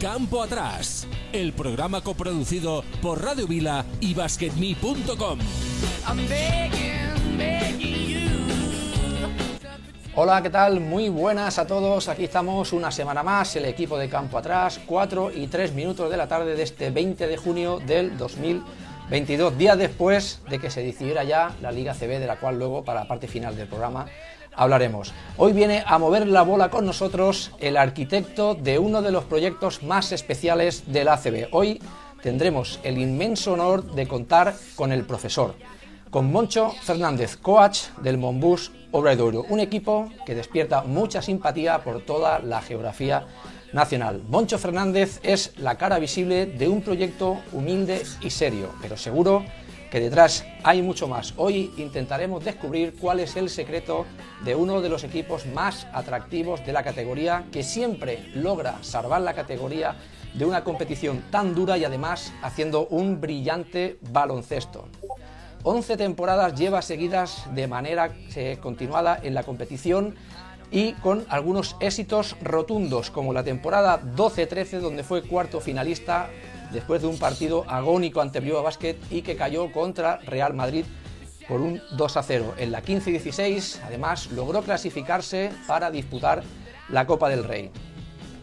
Campo Atrás, el programa coproducido por Radio Vila y BasketMe.com. Hola, ¿qué tal? Muy buenas a todos. Aquí estamos una semana más, el equipo de Campo Atrás, 4 y 3 minutos de la tarde de este 20 de junio del 2022, días después de que se decidiera ya la Liga CB, de la cual luego, para la parte final del programa, hablaremos. Hoy viene a mover la bola con nosotros el arquitecto de uno de los proyectos más especiales del ACB. Hoy tendremos el inmenso honor de contar con el profesor, con Moncho Fernández, coach del Monbus Obradoiro, un equipo que despierta mucha simpatía por toda la geografía nacional. Moncho Fernández es la cara visible de un proyecto humilde y serio, pero seguro que detrás hay mucho más. Hoy intentaremos descubrir cuál es el secreto de uno de los equipos más atractivos de la categoría, que siempre logra salvar la categoría de una competición tan dura y además haciendo un brillante baloncesto. 11 temporadas lleva seguidas de manera eh, continuada en la competición y con algunos éxitos rotundos, como la temporada 12-13, donde fue cuarto finalista después de un partido agónico ante Bilbao Basket y que cayó contra Real Madrid por un 2 0. En la 15-16, además, logró clasificarse para disputar la Copa del Rey.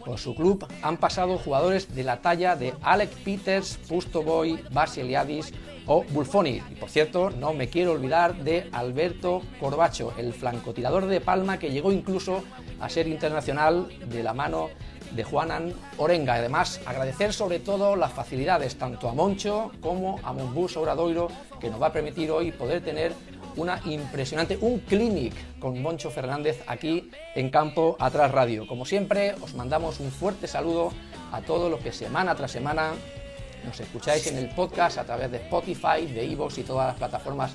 Por su club han pasado jugadores de la talla de Alec Peters, Pusto Boy, Basiliadis o Bulfoni. Y por cierto, no me quiero olvidar de Alberto Corbacho, el francotirador de Palma que llegó incluso a ser internacional de la mano de Juanan Orenga. Además, agradecer sobre todo las facilidades tanto a Moncho como a Monbus Obradoiro, que nos va a permitir hoy poder tener una impresionante, un clinic con Moncho Fernández aquí en Campo Atrás Radio. Como siempre, os mandamos un fuerte saludo a todos los que semana tras semana nos escucháis en el podcast a través de Spotify, de Evox y todas las plataformas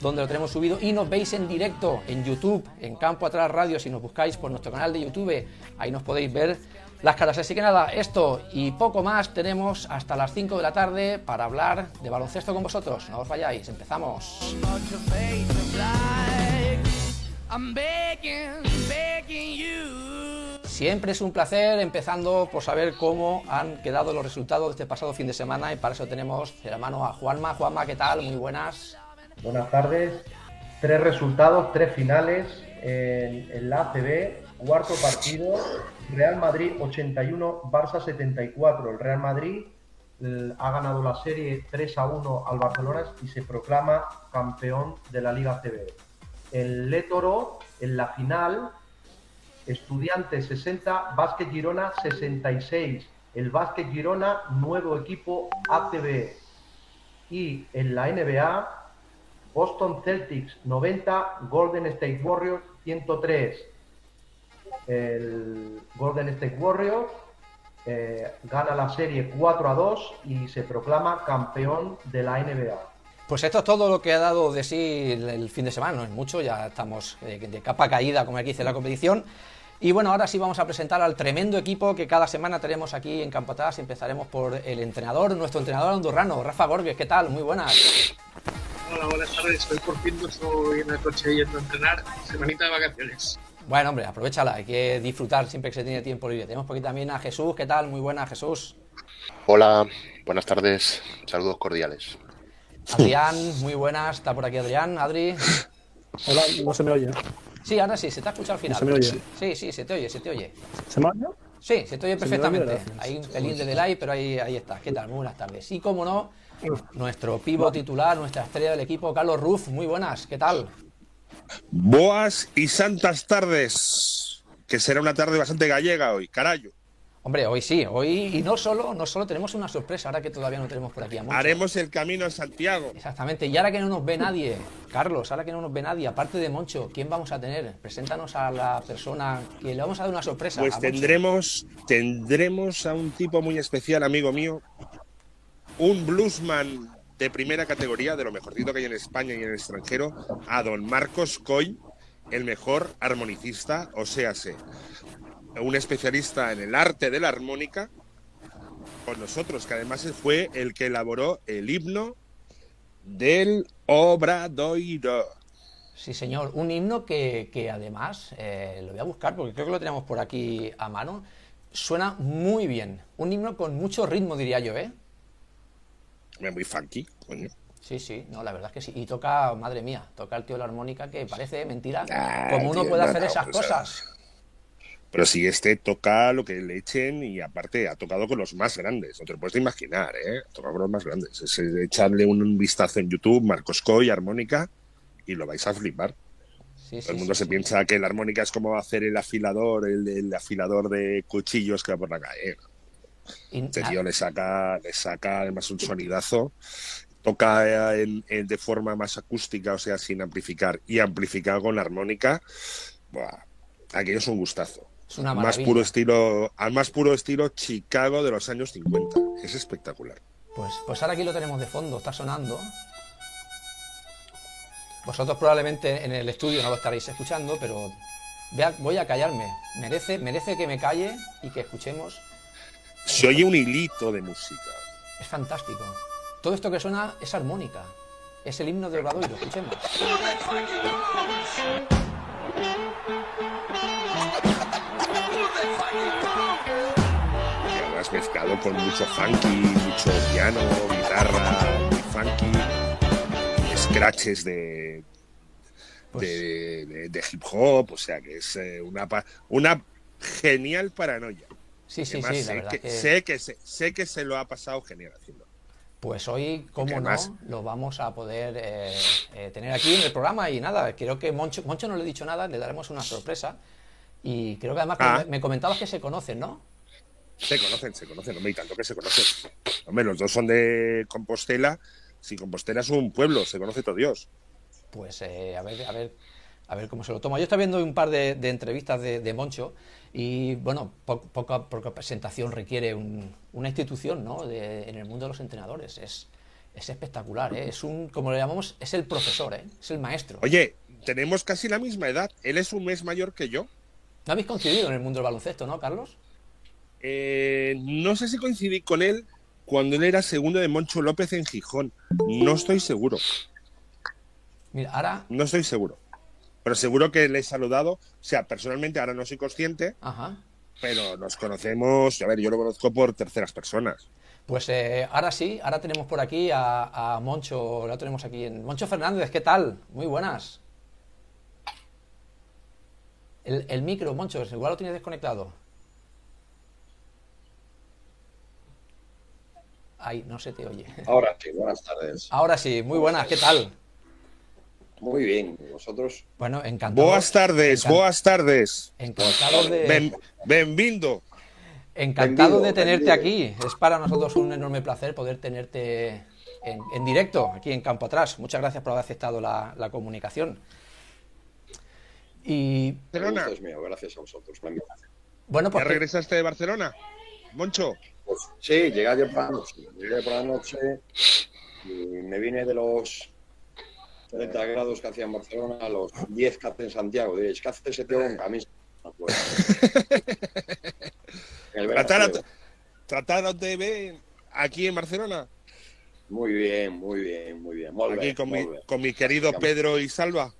donde lo tenemos subido y nos veis en directo en YouTube, en Campo Atrás Radio, si nos buscáis por nuestro canal de YouTube, ahí nos podéis ver las caras. Así que nada, esto y poco más tenemos hasta las 5 de la tarde para hablar de baloncesto con vosotros. No os vayáis, empezamos. Siempre es un placer empezando por saber cómo han quedado los resultados de este pasado fin de semana y para eso tenemos de la mano a Juanma. Juanma, ¿qué tal? Muy buenas. Buenas tardes. Tres resultados, tres finales en, en la ACB. Cuarto partido, Real Madrid 81, Barça 74. El Real Madrid ha ganado la serie 3 a 1 al Barcelona y se proclama campeón de la Liga CB. El Létoro en la final Estudiantes 60, Básquet Girona 66. El Básquet Girona, nuevo equipo ACB. Y en la NBA, Boston Celtics 90, Golden State Warriors 103. El Golden State Warriors eh, gana la serie 4 a 2 y se proclama campeón de la NBA. Pues esto es todo lo que ha dado de sí el fin de semana, no es mucho, ya estamos eh, de capa caída, como aquí dice la competición. Y bueno, ahora sí vamos a presentar al tremendo equipo que cada semana tenemos aquí en Campo Atrás. Empezaremos por el entrenador, nuestro entrenador andorrano, Rafa Gorges. ¿Qué tal? Muy buenas. Hola, buenas tardes. Estoy por fin no estoy en el coche yendo a entrenar. Semanita de vacaciones. Bueno, hombre, aprovechala. Hay que disfrutar siempre que se tiene tiempo libre. Tenemos por aquí también a Jesús. ¿Qué tal? Muy buenas, Jesús. Hola, buenas tardes. Saludos cordiales. Adrián, muy buenas. Está por aquí Adrián. Adri. Hola, no se me oye. Sí, ahora sí, se te ha escuchado al final. ¿Se me oye? Sí, sí, se te oye, se te oye. ¿Se me oye? Sí, se te oye perfectamente. Hay un pelín de delay, pero ahí, ahí está. ¿Qué tal? Muy buenas tardes. Y como no, nuestro pivo titular, nuestra estrella del equipo, Carlos Ruf. Muy buenas, ¿qué tal? Boas y santas tardes. Que será una tarde bastante gallega hoy, carayo. Hombre, hoy sí, hoy y no solo, no solo tenemos una sorpresa, ahora que todavía no tenemos por aquí a Moncho. Haremos el camino a Santiago. Exactamente, y ahora que no nos ve nadie, Carlos, ahora que no nos ve nadie, aparte de Moncho, ¿quién vamos a tener? Preséntanos a la persona que le vamos a dar una sorpresa. Pues Moncho. tendremos, tendremos a un tipo muy especial, amigo mío. Un bluesman de primera categoría, de lo mejorcito que hay en España y en el extranjero, a don Marcos Coy, el mejor armonicista, o sea, un especialista en el arte de la armónica, con nosotros, que además fue el que elaboró el himno del Obradoiro. Sí, señor, un himno que, que además, eh, lo voy a buscar porque creo que lo tenemos por aquí a mano, suena muy bien. Un himno con mucho ritmo, diría yo, ¿eh? Muy funky, coño. Sí, sí, no, la verdad es que sí. Y toca, madre mía, toca el tío la armónica que parece mentira. Como uno tío, puede no, hacer no, esas cosas. Pero si este toca lo que le echen y aparte ha tocado con los más grandes, no te lo puedes imaginar, ¿eh? Ha tocado con los más grandes. Es echarle un vistazo en YouTube, Marcos Coy, armónica, y lo vais a flipar. Sí, Todo el mundo sí, se sí. piensa que la armónica es como hacer el afilador, el, el afilador de cuchillos que va por la calle. Este tío le saca, le saca además un sonidazo. Toca eh, en- en- de forma más acústica, o sea, sin amplificar, y amplificado con la armónica. Buah, aquello es un gustazo. Es una más maravilla. puro estilo, al más puro estilo Chicago de los años 50. Es espectacular. Pues, pues ahora aquí lo tenemos de fondo, está sonando. Vosotros probablemente en el estudio no lo estaréis escuchando, pero voy a, voy a callarme. Merece, merece que me calle y que escuchemos. Se oye un hilito de música. Es fantástico. Todo esto que suena es armónica. Es el himno de Obradoiro, escuchemos. Mezclado con mucho funky, mucho piano, guitarra, muy funky, scratches de, Pues- de, de- de hip hop, o sea que es eh, una, una genial paranoia. Sí, sí, Además, sí, la sé, verdad que, que... sé, que se, sé que se lo ha pasado genial haciendo. Pues hoy, como no, lo vamos a poder eh, eh, tener aquí en el programa y nada, creo que Moncho, Moncho no le he dicho nada, le daremos una sorpresa. Y creo que además Ah. me comentabas que se conocen, ¿no? Se conocen, se conocen, hombre, y tanto que se conocen. Hombre, los dos son de Compostela. Si Compostela es un pueblo, se conoce todo Dios. Pues eh, a ver, a ver, a ver cómo se lo toma. Yo estaba viendo un par de, de entrevistas de, de Moncho y bueno, po- poca, poca presentación requiere un- una institución, ¿no? De- en el mundo de los entrenadores. Es, es espectacular, ¿eh? Es un, como le llamamos, es el profesor, ¿eh? Es el maestro. Oye, tenemos casi la misma edad. Él es un mes mayor que yo. ¿No habéis coincidido en el mundo del baloncesto, no, Carlos? Eh, no sé si coincidí con él cuando él era segundo de Moncho López en Gijón. No estoy seguro, Mira, ahora, no estoy seguro. Pero seguro que le he saludado. O sea, personalmente ahora no soy consciente, ajá. pero nos conocemos. A ver, yo lo conozco por terceras personas. Pues eh, ahora sí, ahora tenemos por aquí a, a Moncho, lo tenemos aquí en Moncho Fernández, ¿qué tal? Muy buenas. El, el micro, Moncho, igual lo tienes desconectado. Ay, no se te oye. Ahora sí, buenas tardes. Ahora sí, muy buenas, ¿qué tal? Muy bien, ¿y vosotros? Bueno, encantado. Boas tardes, encan- boas tardes. Encantado de, Ben, benvindo. encantado de tenerte benvido. aquí. Es para nosotros un enorme placer poder tenerte en, en directo, aquí en Campo Atrás. Muchas gracias por haber aceptado la, la comunicación. Y El Barcelona, gracias a vosotros. bueno, ¿ya pues que- regresaste de Barcelona? Moncho, Pues, sí, llegué ayer por la noche. Llegué por la noche y me vine de los 30 grados que hacía en Barcelona a los 10 que hace en Santiago. Diréis, ¿qué hace ese tío con camisa? No puedo. En el verano tratar, frío. trataronte bien aquí en Barcelona. Muy bien, muy bien, muy bien. Aquí con mi, bé. con mi querido Pedro y Salva.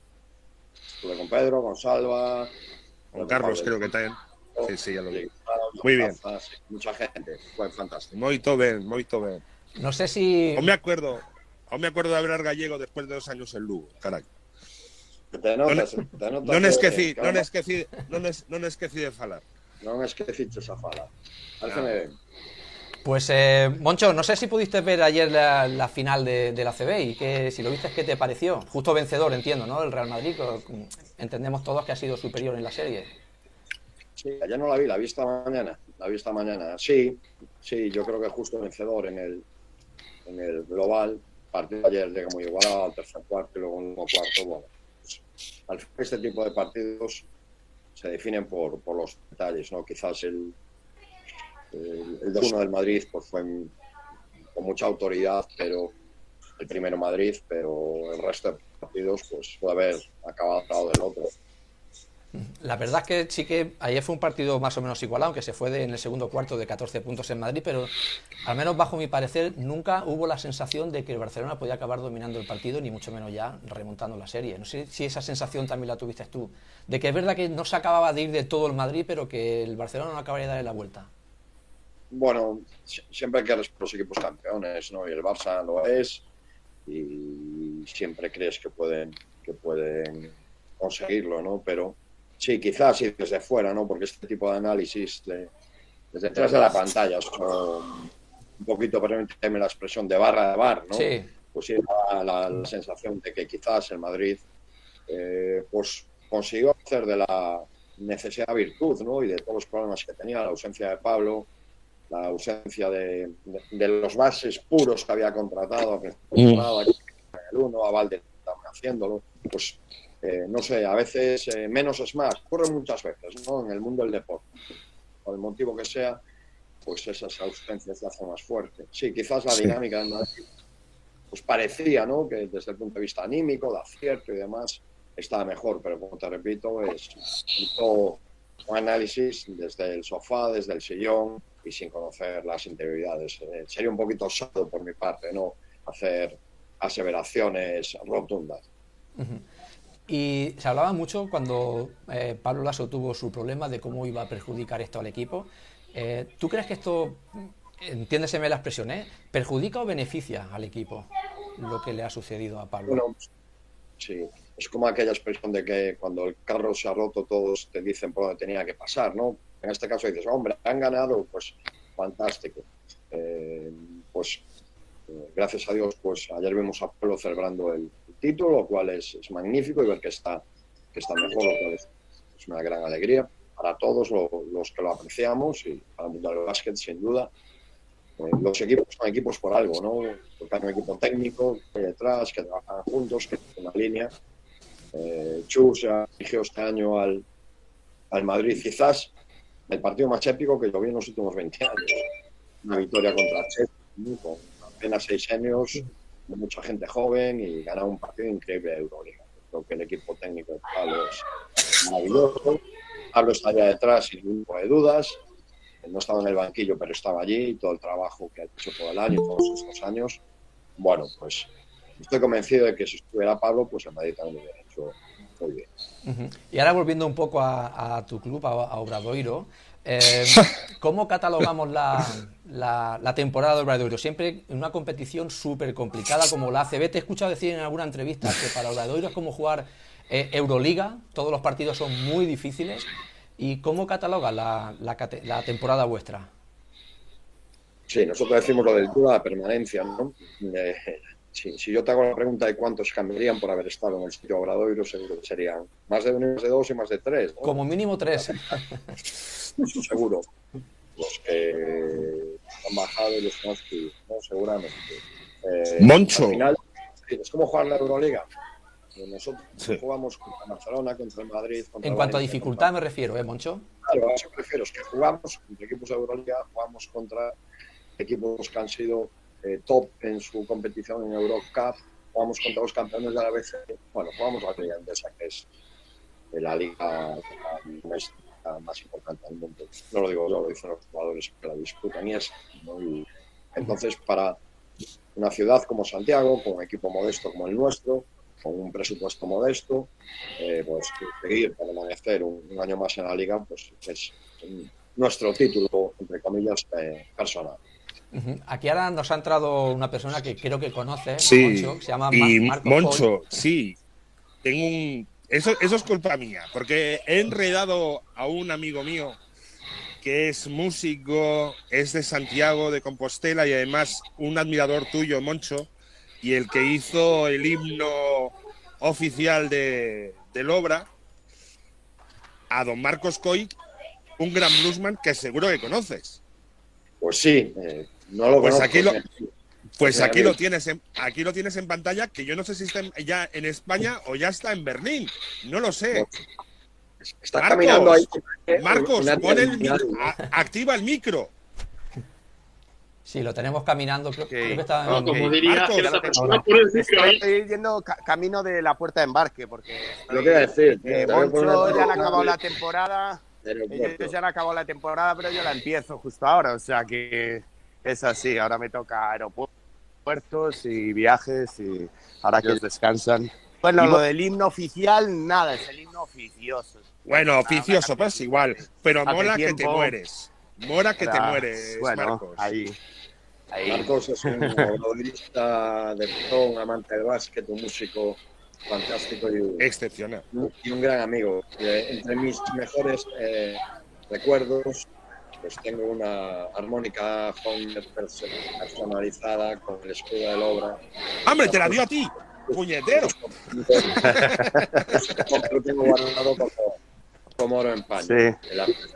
Estuve con Pedro, con Salva. Con Carlos, creo que también. Sí, sí, ya lo vi. Muy bien. Mucha gente, fue fantástico. Moito ben, moito ben. no sé si Aún me acuerdo, aún me acuerdo de hablar gallego después de dos años en Lugo, caray. Te notas, te notas Non que- esqueci, que non esqueci, non, es, non esqueci de falar. Non esqueciches a fala. Pareceme ben. Pues, eh, Moncho, no sé si pudiste ver ayer la, la final de, de la CB y que, si lo viste, ¿qué te pareció? Justo vencedor, entiendo, ¿no? El Real Madrid, que, entendemos todos que ha sido superior en la serie. Ayer no la vi, la vi esta mañana. La vi mañana. Sí, sí, yo creo que justo vencedor en el, en el global. Partido ayer llega muy igualado al tercer cuarto y luego un cuarto. Bueno, pues, al final este tipo de partidos se definen por, por los detalles, ¿no? Quizás el, el, el 2-1 del Madrid pues fue con mucha autoridad, pero el primero Madrid, pero el resto de partidos pues puede haber acabado del otro. La verdad es que sí que ayer fue un partido más o menos igualado, aunque se fue de- en el segundo cuarto de 14 puntos en Madrid, pero al menos bajo mi parecer nunca hubo la sensación de que el Barcelona podía acabar dominando el partido, ni mucho menos ya remontando la serie. No sé si esa sensación también la tuviste tú, de que es verdad que no se acababa de ir de todo el Madrid, pero que el Barcelona no acabaría de darle la vuelta. Bueno, si- siempre quieres los equipos campeones, ¿no? Y el Barça lo es y siempre crees que pueden, que pueden conseguirlo, ¿no? Pero sí, quizás sí desde fuera, ¿no? Porque este tipo de análisis de- desde detrás de la pantalla son un poquito, permíteme la expresión, de barra de bar, ¿no? Sí. Pues sí, la, la- la sensación de que quizás el Madrid eh, pues consiguió hacer de la necesidad virtud, ¿no? Y de todos los problemas que tenía, la ausencia de Pablo, la ausencia de, de- de los bases puros que había contratado a que el uno, a Valde también haciéndolo, pues eh, no sé, a veces eh, menos es más, ocurre muchas veces, ¿no? En el mundo del deporte, por el motivo que sea, pues esas ausencias se hacen más fuerte. Sí, quizás la Sí. dinámica del Madrid, pues parecía, ¿no? Que desde el punto de vista anímico, de acierto y demás, estaba mejor, pero como te repito, es hizo un análisis desde el sofá, desde el sillón y sin conocer las interioridades. Eh, sería un poquito osado por mi parte, ¿no? Hacer aseveraciones rotundas. Y se hablaba mucho cuando eh, Pablo Lasso tuvo su problema de cómo iba a perjudicar esto al equipo. Eh, ¿Tú crees que esto, entiéndeseme la expresión, ¿eh? perjudica o beneficia al equipo lo que le ha sucedido a Pablo? Bueno, sí, es como aquella expresión de que cuando el carro se ha roto todos te dicen por dónde tenía que pasar, ¿no? En este caso dices, hombre, han ganado, pues fantástico. Eh, pues eh, gracias a Dios, pues ayer vimos a Pablo celebrando el, título, lo cual es, es magnífico y ver que está, que está mejor, lo cual es, es una gran alegría para todos lo- los que lo apreciamos y para el mundo del básquet, sin duda. Eh, los equipos son equipos por algo, ¿no? Porque hay un equipo técnico que hay detrás, que trabajan juntos, que tienen una línea. Eh, Chus ya dirigió este año al, al Madrid, quizás el partido más épico que yo vi en los últimos 20 años. Una victoria contra Chelsea, con apenas seis años, de mucha gente joven y ganar un partido increíble de Euroliga. Creo que el equipo técnico de Pablo es maravilloso. Pablo está allá detrás sin ningún tipo de dudas. No estaba en el banquillo, pero estaba allí. Todo el trabajo que ha hecho todo el año, todos estos años. Bueno, pues estoy convencido de que si estuviera Pablo, pues el Madrid también lo hubiera hecho muy bien. Y ahora volviendo un poco a, a tu club, a, a Obradoiro, eh, ¿cómo catalogamos la, la- la temporada de Obradoiro? Siempre en una competición súper complicada como la ACB. Te he escuchado decir en alguna entrevista que para Obradoiro es como jugar eh, Euroliga, todos los partidos son muy difíciles. ¿Y cómo cataloga la, la temporada vuestra? Sí, nosotros decimos lo del duda de permanencia, ¿no? Eh, si, si yo te hago la pregunta de cuántos cambiarían por haber estado en el sitio Obradoiro, seguro que serían más de uno, más de dos y más de tres, ¿no? Como mínimo tres. Eso seguro. Los que han bajado y los que han subido, ¿no? Seguramente. Eh, Moncho. Al final, es como jugar la Euroliga. Nosotros Sí. jugamos contra Barcelona, contra el Madrid, contra En el cuanto a dificultad contra- me refiero, ¿eh, Moncho? Claro, a eso me refiero, es que jugamos contra equipos de Euroliga, jugamos contra equipos que han sido eh, top en su competición en Eurocup, jugamos contra los campeones de la BC, bueno, jugamos la liga endesa, que es eh, la liga más importante del mundo. No lo digo yo, lo dicen los jugadores que la disputan y es. ¿no? Y entonces, para una ciudad como Santiago, con un equipo modesto como el nuestro, con un presupuesto modesto, eh, pues seguir, permanecer un, un año más en la liga, pues es nuestro título, entre comillas, eh, personal. Aquí ahora nos ha entrado una persona que creo que conoce, Sí, Moncho, que se llama y Marco Moncho, sí. Tengo un. Eso, eso es culpa mía, porque he enredado a un amigo mío que es músico, es de Santiago de Compostela y además un admirador tuyo, Moncho, y el que hizo el himno oficial de, del obra, a don Marcos Coy, un gran bluesman que seguro que conoces. Pues sí, eh, no lo Pues conozco, aquí lo- sí. Pues Sí, aquí lo tienes en, aquí lo tienes en pantalla, que yo no sé si está en- ya en España o ya está en Berlín. No lo sé. Está Marcos, caminando ahí. eh, Marcos, pon el, a- activa el micro. Sí, lo tenemos caminando. Creo, creo que está No, en- como diría Marcos, persona por el micro ahí. Estoy yendo ca- camino de la puerta de embarque porque Lo que iba a decir. eh, poner Moncho ya han acabado la temporada. aeropuerto. Ellos ya han acabado la temporada, pero yo la empiezo justo ahora. O sea que es así. Ahora me toca aeropuertos y viajes y ahora que descansan. Bueno, Y lo del himno oficial, nada, es el himno oficioso. Bueno, Nada, oficioso, nada, pues igual. Pero mola que te mueres. Mola que te mueres, Bueno, Marcos. ahí. ahí. Marcos es un futbolista de un amante del básquet, un músico fantástico y, Excepcional. y un gran amigo. Eh, entre mis mejores eh, recuerdos, pues tengo una armónica perso- personalizada con el escudo del obra. ¡Hombre, te la dio a ti! ¡Puñetero! Lo tengo guardado como, como oro en paño. Sí.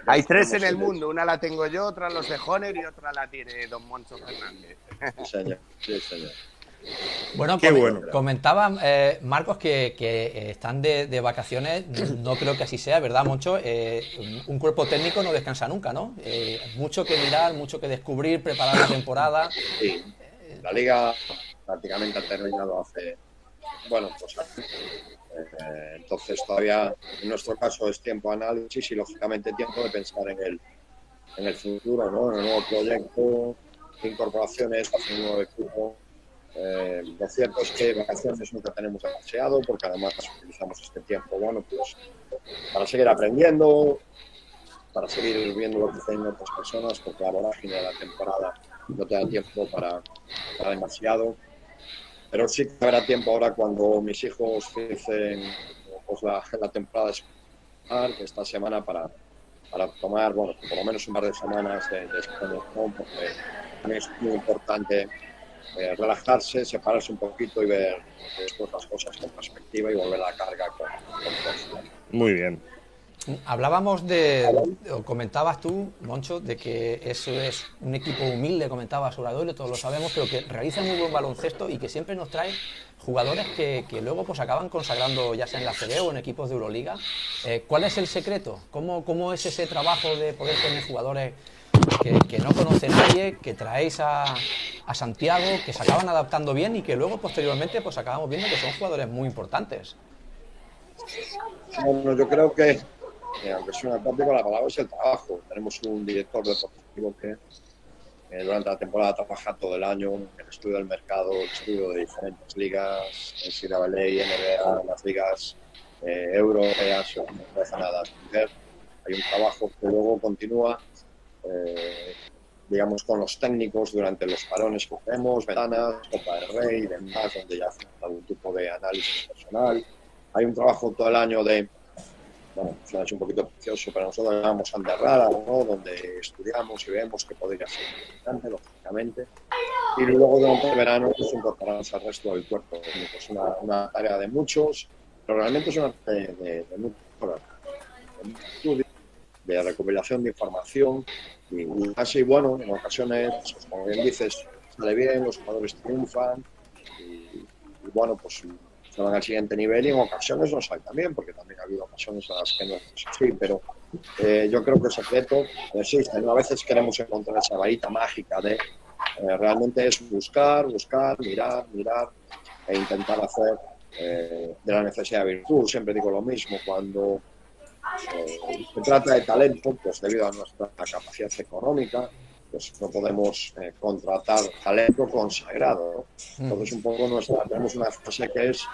Hay tres en el Sí, mundo. Una la tengo yo, otra los de Joner y otra la tiene Don Moncho Fernández. señor. Sí, señor. Bueno, Qué bueno. comentaba eh, Marcos que, que, eh, están de, de vacaciones. No creo que así sea, ¿verdad, Moncho? Eh, un cuerpo técnico no descansa nunca, ¿no? Eh, mucho que mirar, mucho que descubrir, preparar la temporada. Sí, la liga prácticamente ha terminado hace, bueno, pues entonces todavía en nuestro caso es tiempo de análisis y lógicamente tiempo de pensar en el, en el futuro, ¿no? en el nuevo proyecto, incorporaciones hacia un nuevo equipo. Eh, lo cierto es que vacaciones nunca tenemos demasiado porque además utilizamos este tiempo, bueno, pues para seguir aprendiendo, para seguir viendo lo que hacen otras personas, porque la vorágine de la temporada no te da tiempo para, para demasiado. Pero sí que habrá tiempo ahora cuando mis hijos finicen pues, la, la temporada escolar, esta semana para, para tomar, bueno, por lo menos un par de semanas de, de porque también es muy importante eh, relajarse, separarse un poquito y ver después las cosas con perspectiva y volver a la carga con, con. Muy bien. Hablábamos de, o comentabas tú, Moncho, de que eso es un equipo humilde, comentabas Obradoiro, todos lo sabemos, pero que realiza muy buen baloncesto y que siempre nos trae jugadores que, que luego pues acaban consagrando ya sea en la CB o en equipos de Euroliga. Eh, ¿Cuál es el secreto? ¿Cómo, ¿Cómo es ese trabajo de poder tener jugadores que, que no conoce nadie, que traéis a, a Santiago, que se acaban adaptando bien y que luego posteriormente pues acabamos viendo que son jugadores muy importantes? Bueno, yo creo que, eh, aunque suena tópico, la palabra es el trabajo. Tenemos un director deportivo que eh, durante la temporada trabaja todo el año el estudio del mercado, el estudio de diferentes ligas, en CWA, NBA, las ligas eh, europeas, no empieza nada. Hay un trabajo que luego continúa, eh, digamos, con los técnicos durante los parones que tenemos, ventanas, Copa del Rey y demás, donde ya hacemos algún tipo de análisis personal. Hay un trabajo todo el año de, bueno, suena un poquito precioso, pero nosotros llamamos Anderrada, ¿no? donde estudiamos y vemos que podría ser interesante, lógicamente. Y luego durante el verano pues, incorporamos al resto del cuerpo. Es una, una tarea de muchos, pero realmente es una tarea de, de, muchos de mucho estudio, de recopilación de información. Y, así, bueno, en ocasiones, pues, como bien dices, sale bien, los jugadores triunfan. Y, y bueno, pues se van al siguiente nivel y en ocasiones no sale también, porque también ha habido ocasiones en las que no es así, pero eh, yo creo que el secreto existe. ¿no? A veces queremos encontrar esa varita mágica de eh, realmente es buscar, buscar, mirar, mirar e intentar hacer eh, de la necesidad de virtud. Siempre digo lo mismo, cuando eh, se trata de talento, pues debido a nuestra capacidad económica, pues no podemos eh, contratar talento consagrado. ¿no? Entonces, un poco nuestra, tenemos una frase que es,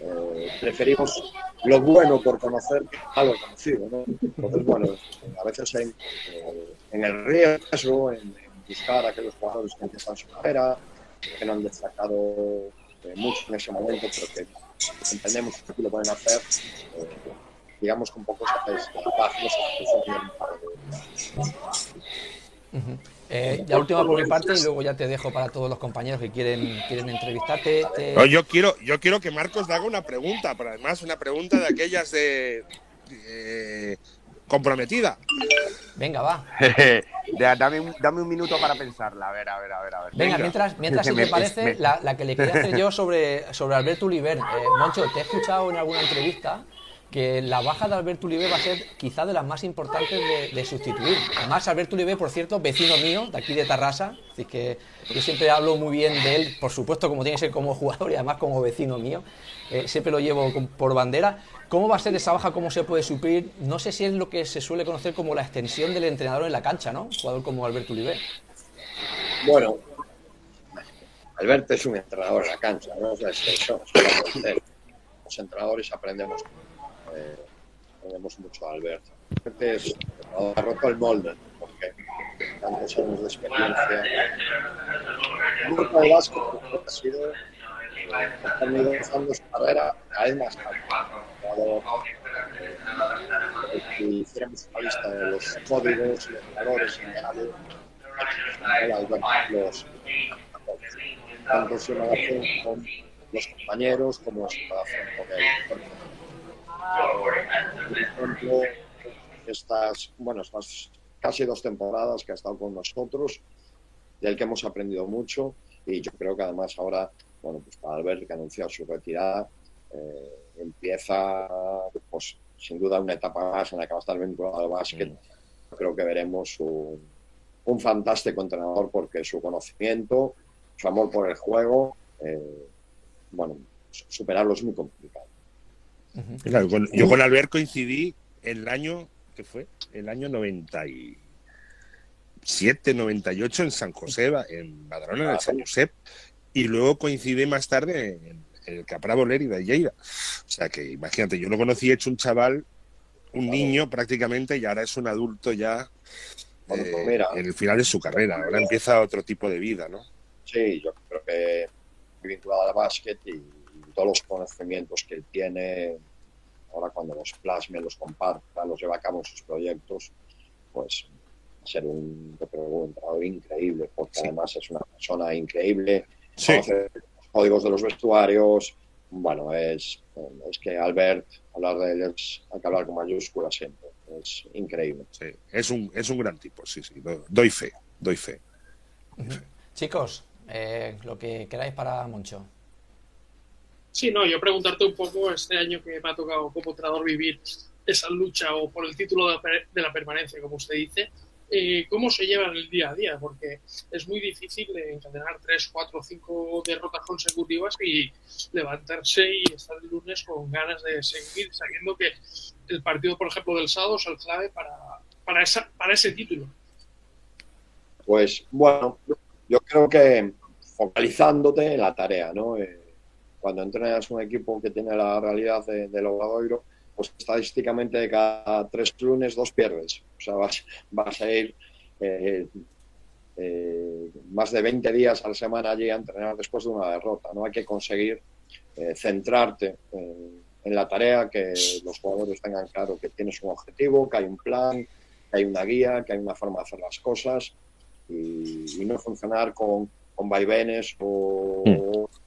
eh, preferimos lo bueno por conocer que malo conocido. ¿no? Entonces, bueno, a veces en, eh, en el riesgo, en, en, buscar a aquellos jugadores que empiezan su carrera, que no han destacado eh, mucho en ese momento, pero que entendemos que lo pueden hacer, eh, digamos que un poco Uh -huh. Eh, la última por mi parte y luego ya te dejo para todos los compañeros que quieren, quieren entrevistarte. Te... No, yo, quiero, yo quiero que Marcos te haga una pregunta, pero además una pregunta de aquellas de. de comprometida. Venga, va. dame, un, dame, un, minuto para pensarla. A ver, a ver, a ver. A ver. Venga, Venga. mientras, mientras si te parece, me... la, la, que le quería hacer yo sobre, sobre Alberto Oliver. Eh, Moncho, te he escuchado en alguna entrevista que la baja de Alberto Uribe va a ser quizá de las más importantes de, sustituir. Además, Alberto Uribe, por cierto, vecino mío, de aquí de Tarrasa, así que yo siempre hablo muy bien de él, por supuesto, como tiene que ser como jugador y además como vecino mío, eh, siempre lo llevo por bandera. ¿Cómo va a ser esa baja? ¿Cómo se puede suplir? No sé si es lo que se suele conocer como la extensión del entrenador en la cancha, ¿no? Jugador como Alberto Uribe. Bueno, Alberto es un entrenador en la cancha, no es la extensión, Los entrenadores aprendemos eh, tenemos mucho a Alberto. Es, ha roto el molde, porque tantos años de experiencia. El grupo de Vasco ha sido, ha tenido su carrera cada vez más Si hiciéramos una lista de los códigos y los valores en general, los tanto su relación con los compañeros como su relación con el ejemplo, estas, bueno, estas casi dos temporadas que ha estado con nosotros, del que hemos aprendido mucho y yo creo que además ahora, bueno, pues para Albert que ha anunciado su retirada, eh, empieza, pues sin duda una etapa más en la que va a estar vinculado al básquet. Mm. Creo que veremos un, un, fantástico entrenador porque su conocimiento, su amor por el juego, eh, bueno, superarlo es muy complicado yo con Albert coincidí el año, ¿qué fue? El año 97, 98 en San José, en Madrona, en el San Josep, y luego coincidí más tarde en, el Capra Boler y de Lleida. O sea que imagínate, yo lo conocí hecho un chaval, un niño prácticamente, y ahora es un adulto ya eh, en el final de su carrera. Ahora empieza otro tipo de vida, ¿no? Sí, yo creo que vinculado al básquet y todos los conocimientos que él tiene, ahora cuando los plasme, los comparta, los lleva a cabo en sus proyectos, pues va a ser un, trabajo increíble, porque además es una persona increíble, conoce los códigos de los vestuarios, bueno, es, es que Albert, hablar de él es, hay que hablar con mayúsculas siempre, es increíble. Sí, es un, es un gran tipo, sí, sí, doy fe, doy fe. Chicos, eh, lo que queráis para Moncho. Sí, no, yo preguntarte un poco este año que me ha tocado como entrenador vivir esa lucha o por el título de la permanencia, como usted dice, eh, ¿cómo se lleva en el día a día? Porque es muy difícil encadenar tres, cuatro, cinco derrotas consecutivas y levantarse y estar el lunes con ganas de seguir, sabiendo que el partido, por ejemplo, del sábado es el clave para, para, esa, para ese título. Pues bueno, yo creo que focalizándote en la tarea, ¿no? Eh, cuando entrenas un equipo que tiene la realidad de, del Obradoiro, pues estadísticamente de cada tres lunes, dos pierdes. O sea, vas, a ir eh, eh, más de 20 días a la semana allí a entrenar después de una derrota. No hay que conseguir eh, centrarte en la tarea, que los jugadores tengan claro que tienes un objetivo, que hay un plan, que hay una guía, que hay una forma de hacer las cosas y, no funcionar con, con vaivenes o, mm.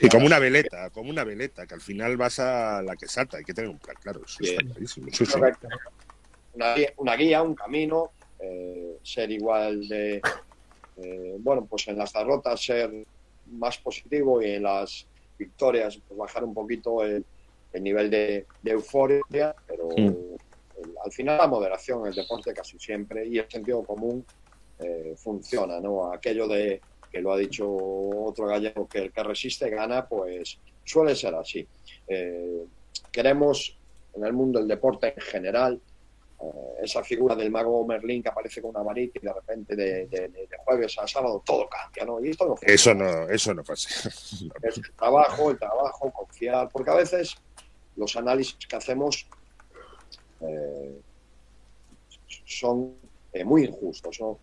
Y como una veleta, como una veleta, que al final vas a la que salta, hay que tener un plan claro. Una, guía, un camino, eh, ser igual de, eh, bueno, pues en las derrotas ser más positivo y en las victorias pues bajar un poquito el, nivel de, euforia, pero mm. al final la moderación, el deporte casi siempre y el sentido común eh, funciona, ¿no? Aquello de que lo ha dicho otro gallego, que el que resiste gana, pues suele ser así. Eh, queremos en el mundo del deporte en general eh, esa figura del mago Merlín que aparece con una varita y de repente de, jueves a sábado todo cambia, ¿no? Y esto no eso no, eso no pasa. Es el trabajo, el trabajo, confiar, porque a veces los análisis que hacemos eh, son muy injustos, ¿no?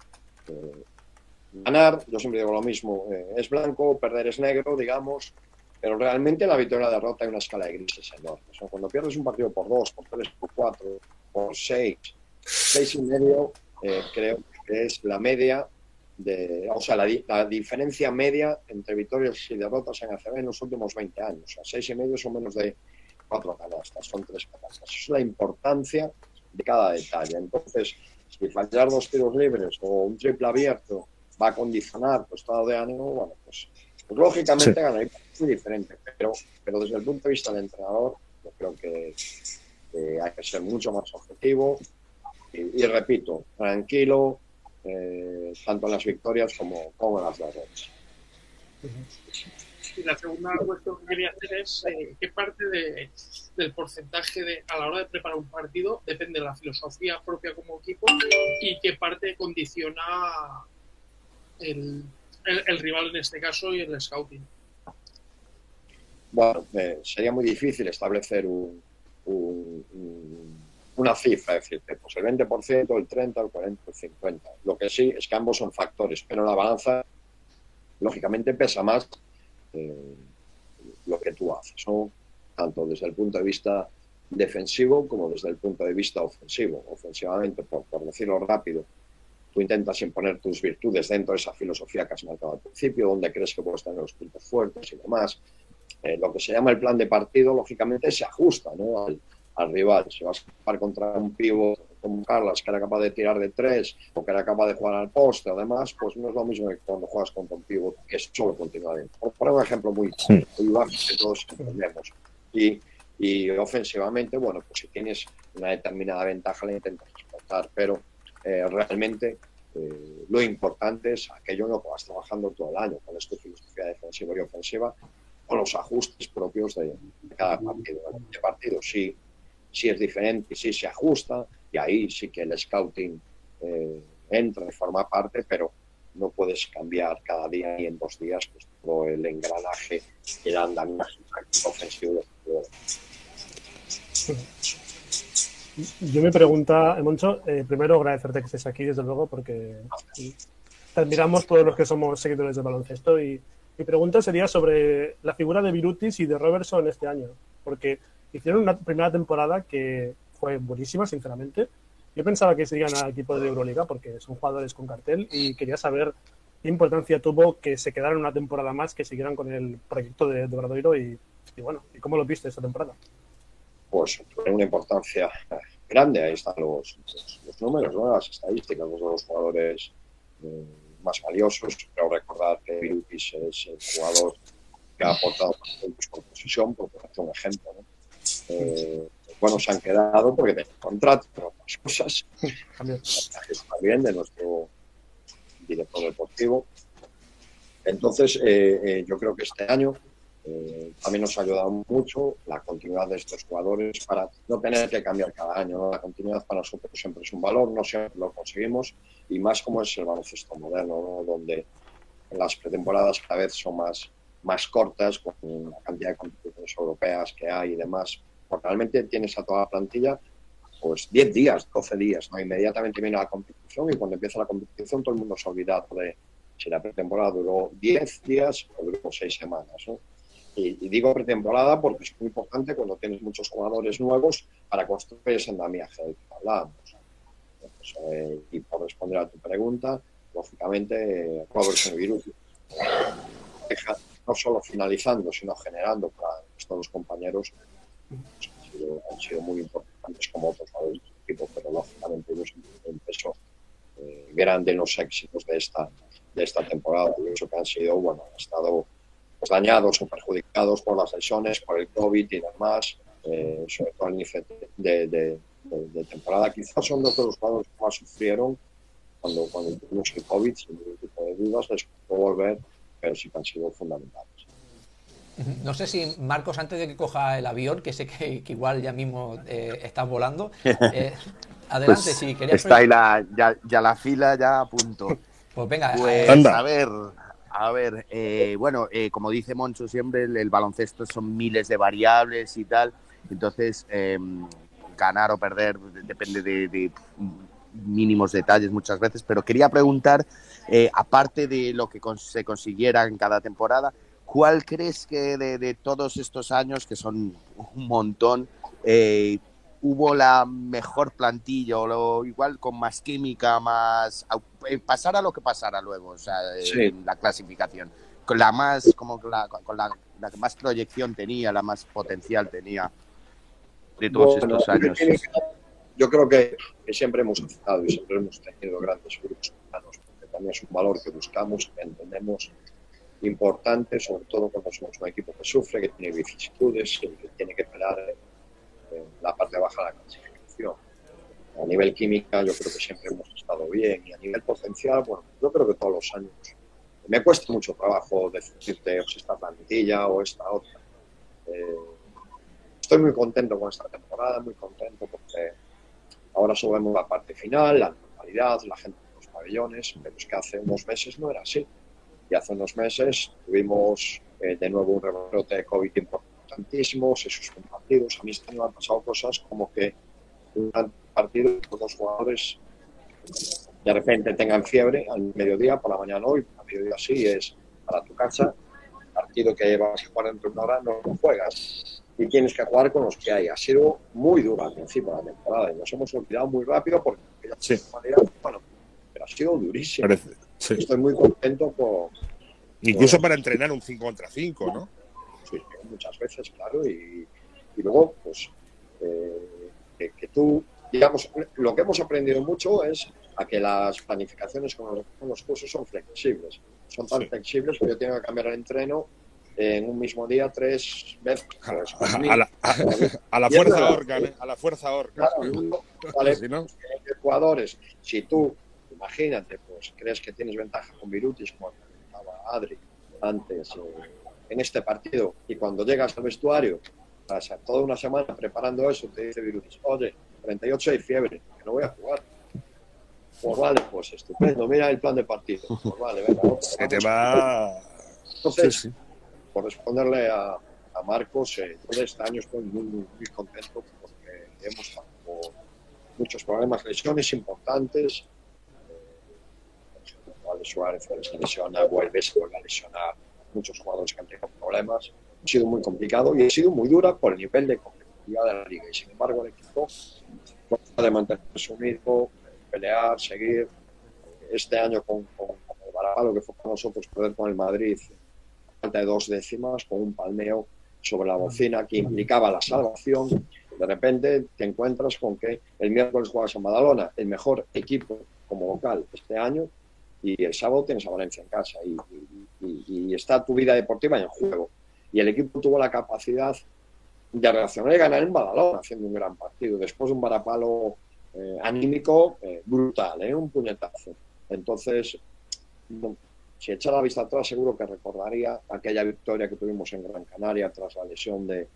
Ganar, yo siempre digo lo mismo, eh, es blanco, perder es negro, digamos, pero realmente la victoria y la derrota hay una escala de grises enorme. cuando pierdes un partido por dos, por tres, por cuatro, por seis, seis y medio, eh, creo que es la media de, o sea, la, diferencia media entre victorias y derrotas en ACB en los últimos 20 años. Seis y medio son menos de cuatro canastas, son tres canastas. Es la importancia de cada detalle. Entonces, si fallar dos tiros libres o un triple abierto va a condicionar tu estado de ánimo, bueno, pues, pues lógicamente sí. es muy diferente, pero, pero desde el punto de vista del entrenador, Yo creo que, que hay que ser mucho más objetivo y, y repito, tranquilo, eh, tanto en las victorias como, como en las derrotas. Y la segunda cuestión que quería hacer es eh, qué parte de, del porcentaje de, a la hora de preparar un partido depende de la filosofía propia como equipo y qué parte condiciona el, el, rival en este caso y el scouting. Bueno, eh, sería muy difícil establecer un, un- un- una cifra, decirte, pues el 20%, el 30, el 40, el 50. Lo que sí es que ambos son factores, pero la balanza, lógicamente, pesa más eh, lo que tú haces, ¿no? tanto desde el punto de vista defensivo como desde el punto de vista ofensivo. Ofensivamente, por decirlo rápido, tú intentas imponer tus virtudes dentro de esa filosofía que has marcado al principio, donde crees que puedes tener los puntos fuertes y demás. Eh, lo que se llama el plan de partido, lógicamente, se ajusta ¿no? al, al rival. Si vas a jugar contra un pivo como Carlas, que era capaz de tirar de tres, o que era capaz de jugar al poste, además, pues no es lo mismo que cuando juegas contra un pivo que solo continúa dentro. Por poner un ejemplo muy, muy básico que todos entendemos. Y, y ofensivamente, bueno, pues si tienes una determinada ventaja, la intentas explotar, pero eh, realmente eh, lo importante es aquello en lo que vas trabajando todo el año, cuál es tu filosofía defensiva y ofensiva, con los ajustes propios de, de cada partido. De partido sí, sí es diferente y sí se ajusta, y ahí sí que el scouting eh, entra y forma parte, pero no puedes cambiar cada día ni en dos días pues, todo el engranaje y el andamiaje ofensivo juego. Yo mi pregunta, Moncho, eh, primero agradecerte que estés aquí, desde luego, porque te admiramos todos los que somos seguidores del baloncesto. Y mi pregunta sería sobre la figura de Virutis y de Robertson este año, porque hicieron una primera temporada que fue buenísima, sinceramente. Yo pensaba que serían al equipo de Euroliga porque son jugadores con cartel y quería saber qué importancia tuvo que se quedaran una temporada más, que siguieran con el proyecto de, de Obradoiro y, y bueno, ¿y cómo lo viste esta temporada? Pues tiene una importancia grande. Ahí están los, los, los números, ¿no? las estadísticas los jugadores eh, más valiosos. Creo recordar que Virutis es el jugador que ha aportado más puntos por posición, por poner un ejemplo. ¿no? Eh, bueno, se han quedado porque tienen contrato, pero otras cosas. También. También de nuestro director deportivo. Entonces, eh, eh, yo creo que este año eh, también nos ha ayudado mucho la continuidad de estos jugadores para no tener que cambiar cada año. La continuidad para nosotros siempre es un valor, no siempre lo conseguimos, y más como es el baloncesto moderno, ¿no? donde las pretemporadas cada vez son más, más cortas, con la cantidad de competiciones europeas que hay y demás. Porque realmente tienes a toda la plantilla pues 10 días, 12 días. Inmediatamente viene la competición y cuando empieza la competición todo el mundo se ha olvidado de si la pretemporada duró 10 días o duró 6 semanas, ¿no? Y, digo pretemporada porque es muy importante cuando tienes muchos jugadores nuevos para construir ese andamiaje del que hablábamos. Pues, eh, y por responder a tu pregunta, lógicamente, no solo finalizando, sino generando para todos los compañeros pues, han, sido, muy importantes como otros jugadores del equipo, pero lógicamente ellos un peso eh, grande en los éxitos de esta, de esta temporada. Y eso que han sido, bueno, han estado dañados o perjudicados por las lesiones, por el COVID y demás, eh, sobre todo al inicio de, de, de, de, temporada. Quizás son dos de los jugadores que más sufrieron cuando, cuando tuvimos el COVID, sin ningún tipo de dudas, les costó volver, pero sí que han sido fundamentales. No sé si, Marcos, antes de que coja el avión, que sé que, que igual ya mismo eh, estás volando, eh, adelante, pues si querías... Está ahí la, ya, ya, la fila, ya a punto. Pues venga, pues, a ver, a ver, eh, bueno, eh, como dice Moncho siempre, el, baloncesto son miles de variables y tal, entonces eh, ganar o perder depende de, mínimos detalles muchas veces, pero quería preguntar, eh, aparte de lo que se consiguiera en cada temporada, ¿cuál crees que de, de, todos estos años, que son un montón, eh, hubo la mejor plantilla o lo, igual con más química, más eh, pasara lo que pasara luego, o sea, sí. en la clasificación, con la más como la, con la, la, que más proyección tenía, la más potencial tenía de todos bueno, estos años. Yo creo que, que, siempre hemos aceptado y siempre hemos tenido grandes grupos humanos, porque también es un valor que buscamos, que entendemos importante, sobre todo cuando somos un equipo que sufre, que tiene vicisitudes, que tiene que pelear la parte baja de la clasificación. A nivel química yo creo que siempre hemos estado bien y a nivel potencial, bueno, yo creo que todos los años. Me cuesta mucho trabajo decirte o esta plantilla o esta otra. Eh, estoy muy contento con esta temporada, muy contento porque ahora vemos la parte final, la normalidad, la gente en los pabellones, pero es que hace unos meses no era así. Y hace unos meses tuvimos eh, de nuevo un rebrote de COVID importantísimo, se suspenden partidos. A mí este año han pasado cosas como que un partido, los jugadores de repente tengan fiebre al mediodía, por la mañana hoy, al mediodía sí, es para tu casa, partido que vas a jugar dentro de una hora, no lo juegas y tienes que jugar con los que hay. Ha sido muy duro al principio de la temporada y nos hemos olvidado muy rápido porque sí. manera, bueno, pero ha sido durísimo. Sí. Estoy muy contento por... Incluso para entrenar un 5 contra 5, ¿no? Muchas veces, claro, y, y luego, pues, eh, que, que, tú, digamos, lo que hemos aprendido mucho es a que las planificaciones con los, con los cursos son flexibles. Son tan sí. flexibles que yo tengo que cambiar el entreno en un mismo día tres veces. Pues, a, a, la, a, a, la, fuerza orca, ¿eh? a la fuerza orca. Claro, vale, si no... jugadores, si tú, imagínate, pues crees que tienes ventaja con Virutis, como comentaba Adri antes, eh, en este partido, y cuando llegas al vestuario, pasar toda una semana preparando eso, te dice Virutis, oye, 38 hay fiebre, que no voy a jugar. Pues vale, pues estupendo, mira el plan de partido. Pues vale, venga, Se te va. Entonces, sí, sí por responderle a, a Marcos, eh, yo este año estoy muy, muy, muy contento porque hemos tenido muchos problemas, lesiones importantes. Eh, por ejemplo, Suárez se lesiona, vuelve, se vuelve a lesionar. Muchos jugadores que han tenido problemas. Ha sido muy complicado y ha sido muy dura por el nivel de competitividad de la liga. Y sin embargo, el equipo de mantenerse unido, pelear, seguir. Este año con, con, con el que fue con nosotros, poder con el Madrid, falta de dos décimas con un palmeo sobre la bocina que implicaba la salvación. De repente te encuentras con que el miércoles juegas a Madalona, el mejor equipo como local este año, y el sábado tienes a Valencia en casa y, y, y, está tu vida deportiva en juego. Y el equipo tuvo la capacidad de reaccionar y ganar en Badalona haciendo un gran partido. Después de un varapalo eh, anímico eh, brutal, ¿eh? un puñetazo. Entonces, si echa la vista atrás, seguro que recordaría aquella victoria que tuvimos en Gran Canaria tras la lesión de,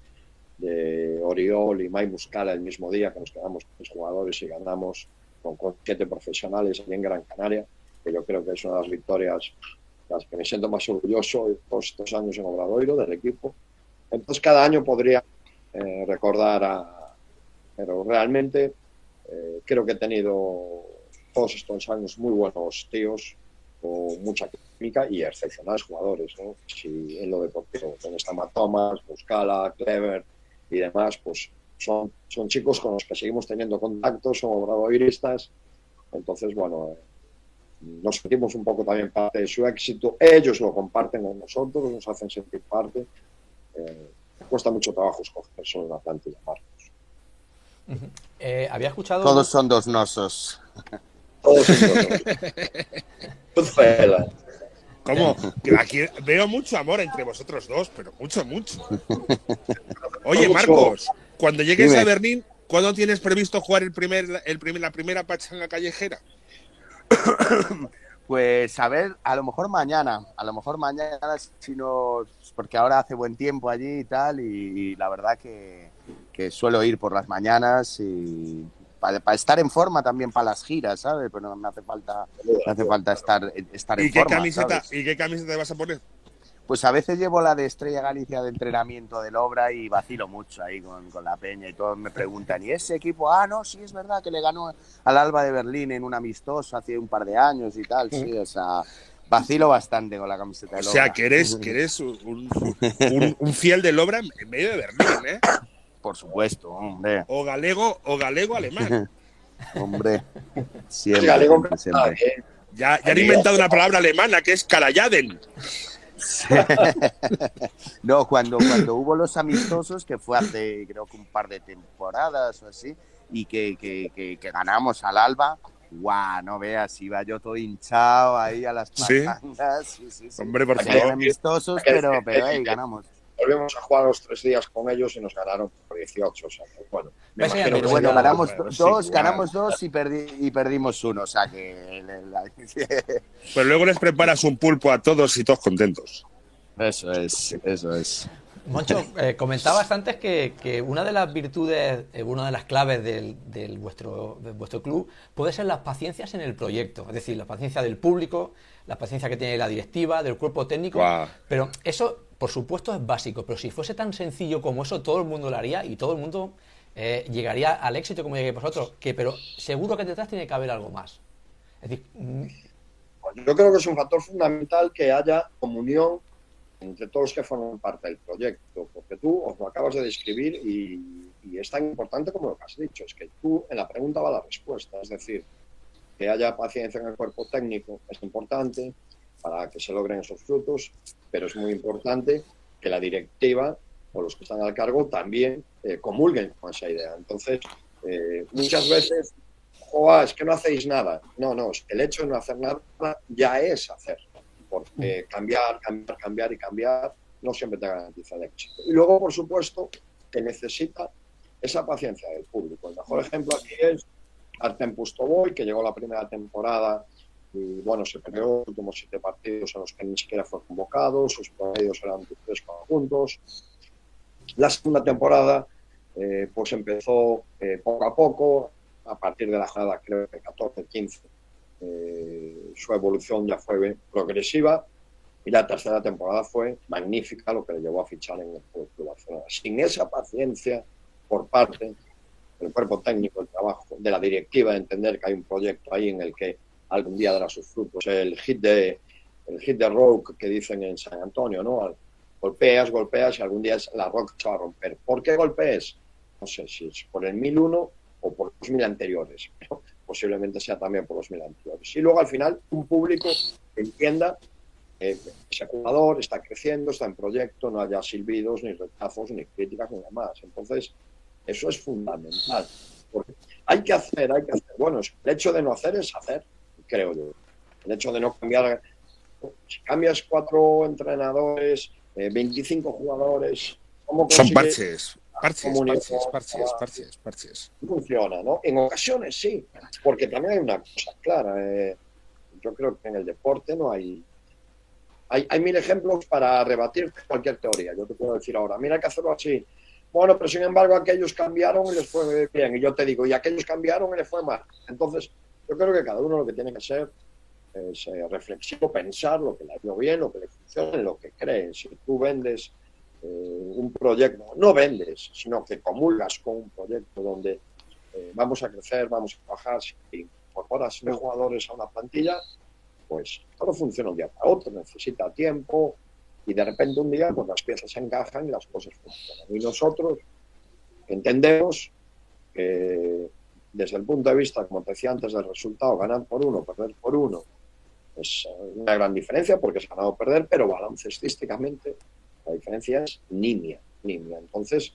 de Oriol y May Muscala el mismo día, que nos quedamos tres jugadores y ganamos con, con, siete profesionales en Gran Canaria, que yo creo que es una de las victorias las que me siento más orgulloso todos estos años en Obradoiro del equipo. Entonces, cada año podría eh, recordar a. Pero realmente eh, creo que he tenido todos estos años muy buenos tíos, con mucha química y excepcionales jugadores. ¿no? Si en lo deportivo, donde está Thomas, Muscala, Clever y demás, pues son, son chicos con los que seguimos teniendo contacto, son obradoiristas. Entonces, bueno, nos sentimos un poco también parte de su éxito. Ellos lo comparten con nosotros, nos hacen sentir parte. Eh, cuesta mucho trabajo escoger solo una plantilla, Marcos. Uh -huh. eh, había escuchado. Todos son dos nosos. Todos son dos nosos. ¿Cómo? Aquí veo mucho amor entre vosotros dos, pero mucho, mucho. Oye, Marcos, cuando llegues Dime. a Berlín, ¿cuándo tienes previsto jugar el primer, el primer, la primera pachanga callejera? Pues a ver, a lo mejor mañana, a lo mejor mañana, si nos, porque ahora hace buen tiempo allí y tal, y, y la verdad que, que, suelo ir por las mañanas y para, para, estar en forma también para las giras, ¿sabes? Pero no me hace falta, me hace falta estar, estar en ¿Y qué forma. Camiseta, ¿sabes? ¿Y qué camiseta te vas a poner? Pues a veces llevo la de Estrella Galicia de entrenamiento del Obra y vacilo mucho ahí con, con, la peña y todos me preguntan, ¿y ese equipo? Ah, no, sí, es verdad que le ganó al Alba de Berlín en un amistoso hace un par de años y tal, sí, o sea, vacilo bastante con la camiseta del Obra. O sea, que eres, que eres un, un, un, fiel del Obra en medio de Berlín, ¿eh? Por supuesto, hombre. O galego, o galego alemán. hombre, siempre, galego, siempre. Eh. Ya, ya han inventado una palabra alemana que es Karayaden. no, cuando, cuando hubo los amistosos, que fue hace creo que un par de temporadas o así, y que, que, que, que ganamos al Alba, guau, no veas, iba yo todo hinchado ahí a las patangas. ¿Sí? Sí, sí, Hombre, por favor. amistosos, pero, pero hey, ganamos. Volvemos a jugar los tres días con ellos y nos ganaron por 18. O sea, que, bueno, me imagino Bueno, ya- ganamos dos, sí, ganamos claro. dos y, perdi- y perdimos uno. O sea que. Pero luego les preparas un pulpo a todos y todos contentos. Eso es, eso es. Moncho, eh, comentabas antes que, que una de las virtudes, eh, una de las claves del, del vuestro, de vuestro club puede ser las paciencias en el proyecto. Es decir, la paciencia del público, la paciencia que tiene la directiva, del cuerpo técnico. Pero eso, por supuesto, es básico. Pero si fuese tan sencillo como eso, todo el mundo lo haría y todo el mundo eh, llegaría al éxito como lleguéis vosotros. Que, pero seguro que detrás tiene que haber algo más. Es decir, mm, Yo creo que es un factor fundamental que haya comunión entre todos los que forman parte del proyecto, porque tú os lo acabas de describir y, y es tan importante como lo que has dicho, es que tú en la pregunta va la respuesta, es decir, que haya paciencia en el cuerpo técnico es importante para que se logren esos frutos, pero es muy importante que la directiva o los que están al cargo también eh, comulguen con esa idea. Entonces, eh, muchas veces, "Joa, es que no hacéis nada. No, no, el hecho de no hacer nada ya es hacer porque cambiar, cambiar, cambiar y cambiar no siempre te garantiza el éxito. Y luego, por supuesto, que necesita esa paciencia del público. El mejor ejemplo aquí es Artem Pustovoy, que llegó la primera temporada y, bueno, se los últimos siete partidos en los que ni siquiera fue convocado, sus promedios eran de tres conjuntos. La segunda temporada, eh, pues empezó eh, poco a poco, a partir de la jornada, creo que 14-15, eh, su evolución ya fue progresiva y la tercera temporada fue magnífica, lo que le llevó a fichar en el Club Barcelona. Sin esa paciencia por parte del cuerpo técnico, el trabajo de la directiva, de entender que hay un proyecto ahí en el que algún día dará sus frutos. El hit de, el hit de Rock que dicen en San Antonio, ¿no? Golpeas, golpeas y algún día la roca se va a romper. ¿Por qué golpees? No sé si es por el 1001 o por los mil anteriores. pero posiblemente sea también por los mil anteriores. Y luego al final un público que entienda que ese jugador está creciendo, está en proyecto, no haya silbidos, ni rechazos, ni críticas, ni demás. Entonces, eso es fundamental. Porque hay que hacer, hay que hacer. Bueno, el hecho de no hacer es hacer, creo yo. El hecho de no cambiar, si cambias cuatro entrenadores, eh, 25 jugadores, ¿cómo Son parches, parches, parches, parches, parches, parches. funciona, ¿no? En ocasiones sí, porque también hay una cosa clara. eh, yo creo que en el deporte no hay, hay. Hay mil ejemplos para rebatir cualquier teoría. Yo te puedo decir ahora, mira, hay que hacerlo así. Bueno, pero sin embargo, aquellos cambiaron y les fue bien. Y yo te digo, y aquellos cambiaron y les fue mal. Entonces, yo creo que cada uno lo que tiene que ser es eh, reflexivo, pensar lo que le ha ido bien, lo que le funciona, lo que cree. Si tú vendes eh, un proyecto, no vendes, sino que comulgas con un proyecto donde eh, vamos a crecer, vamos a trabajar, si incorporas nueve jugadores a una plantilla, pues todo funciona un día para otro, necesita tiempo y de repente un día pues las piezas se encajan y las cosas funcionan. Y nosotros entendemos que desde el punto de vista, como te decía antes, del resultado, ganar por uno, perder por uno, es eh, una gran diferencia porque es ganado o perder, pero baloncestísticamente la diferencia es nimia, nimia. Entonces,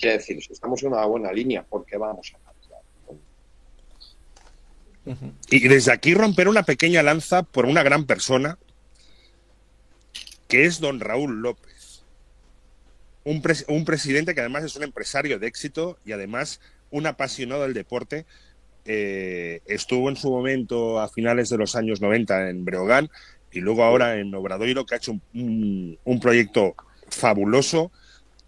quiere decir, si estamos en una buena línea, ¿por qué vamos a cambiar? Y desde aquí romper una pequeña lanza por una gran persona, que es don Raúl López. Un, un presidente que además es un empresario de éxito y además un apasionado del deporte. Eh, estuvo en su momento a finales de los años 90 en Breogán y luego ahora en Obradoiro, que ha hecho un, proyecto fabuloso.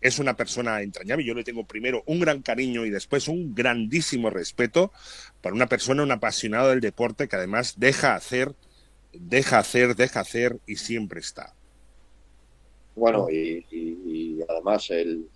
Es una persona entrañable. Yo le tengo primero un gran cariño y después un grandísimo respeto para una persona, un apasionado del deporte que además deja hacer, deja hacer, deja hacer y siempre está. Bueno, y, y- además él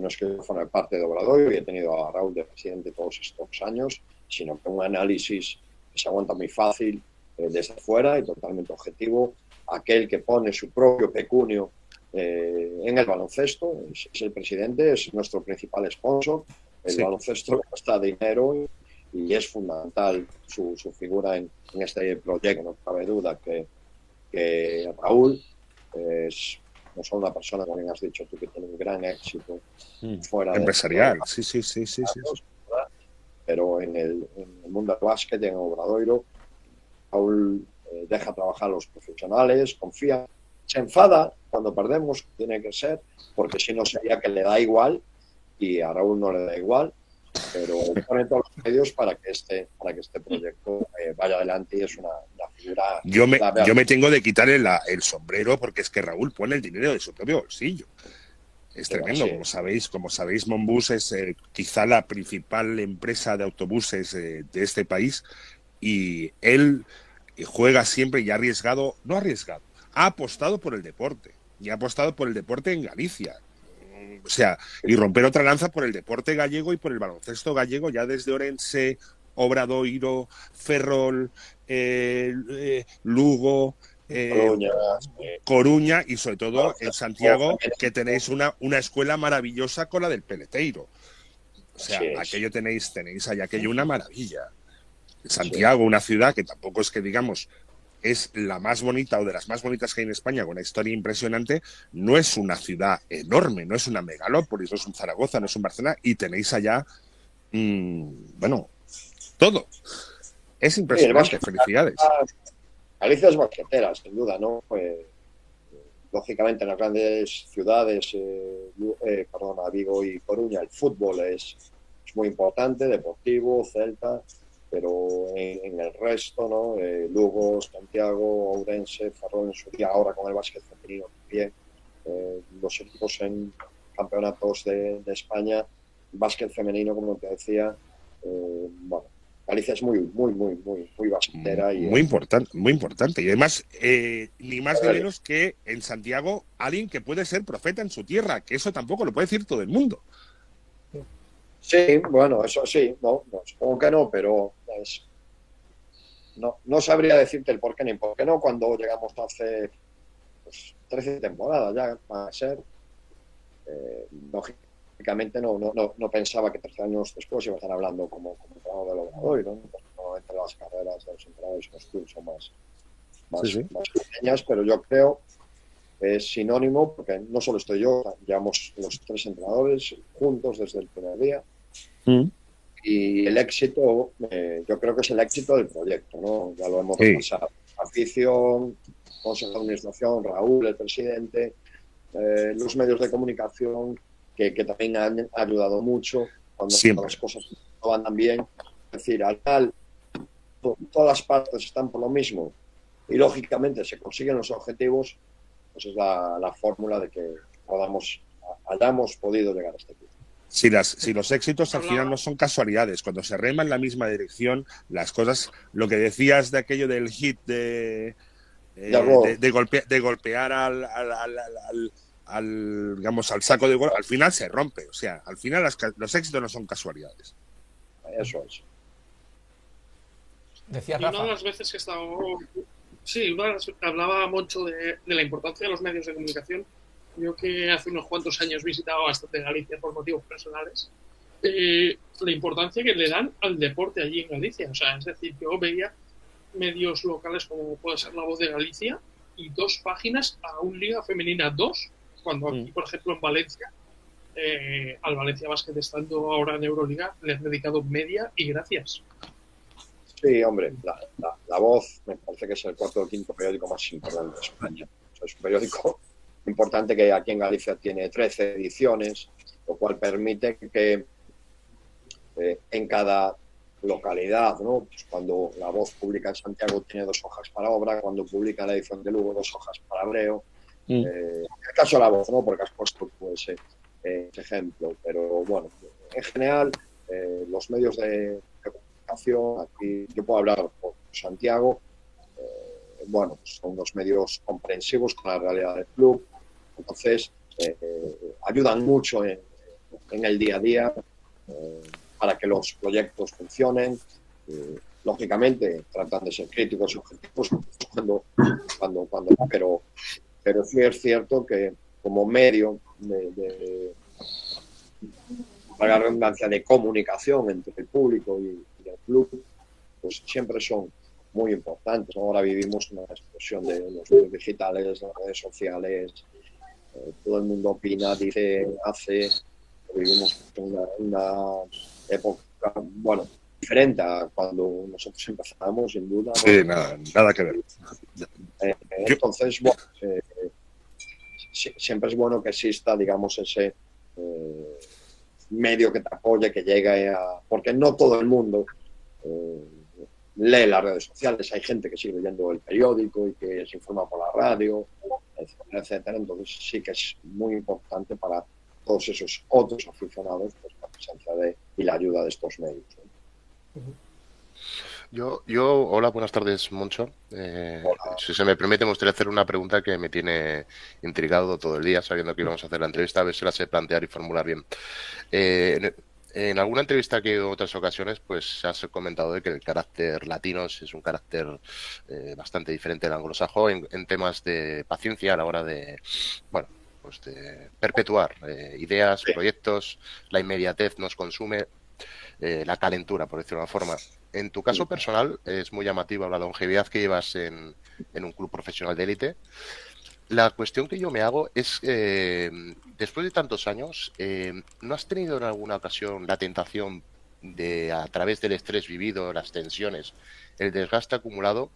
no es que forme parte de Obradoiro y he tenido a Raúl de presidente todos estos años, sino que un análisis que se aguanta muy fácil eh, desde fuera y totalmente objetivo. Aquel que pone su propio pecunio eh, en el baloncesto es, es el presidente, es nuestro principal sponsor. El Sí. baloncesto gasta dinero y, y es fundamental su, su figura en, en este proyecto. No cabe duda que, que Raúl es no solo una persona, como bien has dicho tú, que tiene un gran éxito fuera de- Empresarial, sí, sí, sí, sí, sí. ¿verdad? pero en el, en el mundo del básquet, en Obradoiro, Raúl eh, deja trabajar a los profesionales, confía se enfada cuando perdemos, tiene que ser, porque si no sería que le da igual y a Raúl no le da igual, pero pone todos los medios para que este, para que este proyecto eh, vaya adelante y es una, una figura. Yo me, clave. yo me tengo de quitarle la- el sombrero porque es que Raúl pone el dinero de su propio bolsillo. Es Pero tremendo, sí. como sabéis, como sabéis, Monbus es eh, quizá la principal empresa de autobuses eh, de este país y él juega siempre y ha arriesgado, no ha arriesgado, ha apostado por el deporte y ha apostado por el deporte en Galicia. O sea, y romper otra lanza por el deporte gallego y por el baloncesto gallego ya desde Orense, Obradoiro, Ferrol, eh, eh, Lugo, eh, Coruña, Coruña y sobre todo en Santiago, que tenéis una, una escuela maravillosa con la del Peleteiro. O sea, aquello tenéis, tenéis ahí aquello una maravilla. Santiago, una ciudad que tampoco es que digamos es la más bonita o de las más bonitas que hay en España, con una historia impresionante, no es una ciudad enorme, no es una megalópolis, no es un Zaragoza, no es un Barcelona, y tenéis allá, mm, bueno, todo. Es impresionante, felicidades. Galicia es basquetera, sin duda, ¿no? Eh, lógicamente en las grandes ciudades, eh, eh, perdona, Vigo y Coruña, el fútbol es, es muy importante, deportivo, Celta, pero en, en el resto, ¿no? Eh, Lugo, Santiago, Ourense, Ferrol en su día, ahora con el básquet femenino también, eh, los equipos en campeonatos de, de España, básquet femenino, como te decía, eh, bueno, Galicia es muy, muy, muy, muy, muy basquetera y Muy importante, muy importante. Y además, eh, ni más ni menos que en Santiago, alguien que puede ser profeta en su tierra, que eso tampoco lo puede decir todo el mundo. Sí, bueno, eso sí, no, no, supongo que no, pero es- no, no sabría decirte el por qué ni por qué no cuando llegamos hace pues, 13 temporadas ya va a ser. Eh, lógicamente no, no, no, no pensaba que 13 años después iba a estar hablando como, como entrenador del Obradoiro, ¿no? Porque normalmente las carreras de los entrenadores en los son más, más, Sí, sí. más pequeñas, pero yo creo que es sinónimo, porque no solo estoy yo, llevamos los tres entrenadores juntos desde el primer día, y el éxito, eh, yo creo que es el éxito del proyecto, ¿no? Ya lo hemos Sí. repasado. Afición, consejo de administración, Raúl, el presidente, eh, los medios de comunicación, que, que también han ayudado mucho cuando Siempre. las cosas no van tan bien. Es decir, al final, to- todas las partes están por lo mismo y lógicamente se consiguen los objetivos, pues es la, la fórmula de que podamos, hayamos podido llegar a este punto. Si, las, si los éxitos al final no son casualidades, cuando se rema en la misma dirección, las cosas, lo que decías de aquello del hit de, eh, De gol. de, de golpe- de golpear al, al, al- al- al- al, digamos, al saco de gol, al final se rompe. O sea, al final las ca- los éxitos no son casualidades. Eso es. Decía Y una Rafa. de las veces que he estado. Sí, una de las hablaba mucho de, de la importancia de los medios de comunicación. Yo que hace unos cuantos años visitaba bastante Galicia por motivos personales. eh, la importancia que le dan al deporte allí en Galicia. O sea, es decir, yo veía medios locales como puede ser La Voz de Galicia y dos páginas a un Liga Femenina 2, cuando aquí, por ejemplo, en Valencia, eh, al Valencia Basket estando ahora en Euroliga, le han dedicado media y gracias. Sí, hombre, la, la- La Voz me parece que es el cuarto o quinto periódico más importante de España. O sea, es un periódico importante que aquí en Galicia tiene 13 ediciones, lo cual permite que eh, en cada localidad, ¿no? Pues cuando La Voz publica en Santiago tiene dos hojas para obra, cuando publica la edición de Lugo dos hojas para Abreo. Mm. Eh, en el caso de La Voz, ¿no? Porque has puesto ese, eh, ese ejemplo, pero bueno, en general eh, los medios de, comunicación, aquí yo puedo hablar por Santiago, eh, bueno, pues son unos medios comprensivos con la realidad del club, entonces eh, ayudan mucho en, el día a día eh, para que los proyectos funcionen. Eh, lógicamente tratan de ser críticos y objetivos cuando, cuando, cuando pero, pero sí es cierto que como medio de, la redundancia de comunicación entre el público y, y el club, pues siempre son muy importantes. Ahora vivimos una explosión de los medios digitales, las redes sociales, todo el mundo opina, dice, hace. Vivimos una, una época, bueno, diferente a cuando nosotros empezamos, sin duda. ¿no? Sí, nada, nada que ver. Eh, entonces, bueno, eh, siempre es bueno que exista, digamos, ese eh, medio que te apoye, que llegue a... Porque no todo el mundo lee las redes sociales, hay gente que sigue leyendo el periódico y que se informa por la radio, etcétera, etcétera. Entonces sí que es muy importante para todos esos otros aficionados pues, la presencia de, y la ayuda de estos medios. Yo, yo, hola, buenas tardes, Moncho. Eh, si se me permite, me gustaría hacer una pregunta que me tiene intrigado todo el día, sabiendo que íbamos a hacer la entrevista, a ver si la sé plantear y formular bien. Eh, en, alguna entrevista que he en otras ocasiones, pues se ha comentado de que el carácter latino es un carácter eh, bastante diferente del anglosajón en, temas de paciencia a la hora de, bueno, pues de perpetuar ideas, proyectos, la inmediatez nos consume, la calentura, por decirlo de una forma. En tu caso personal es muy llamativa la longevidad que llevas en, un club profesional de élite. La cuestión que yo me hago es, eh, después de tantos años, eh, ¿no has tenido en alguna ocasión la tentación de, a través del estrés vivido, las tensiones, el desgaste acumulado,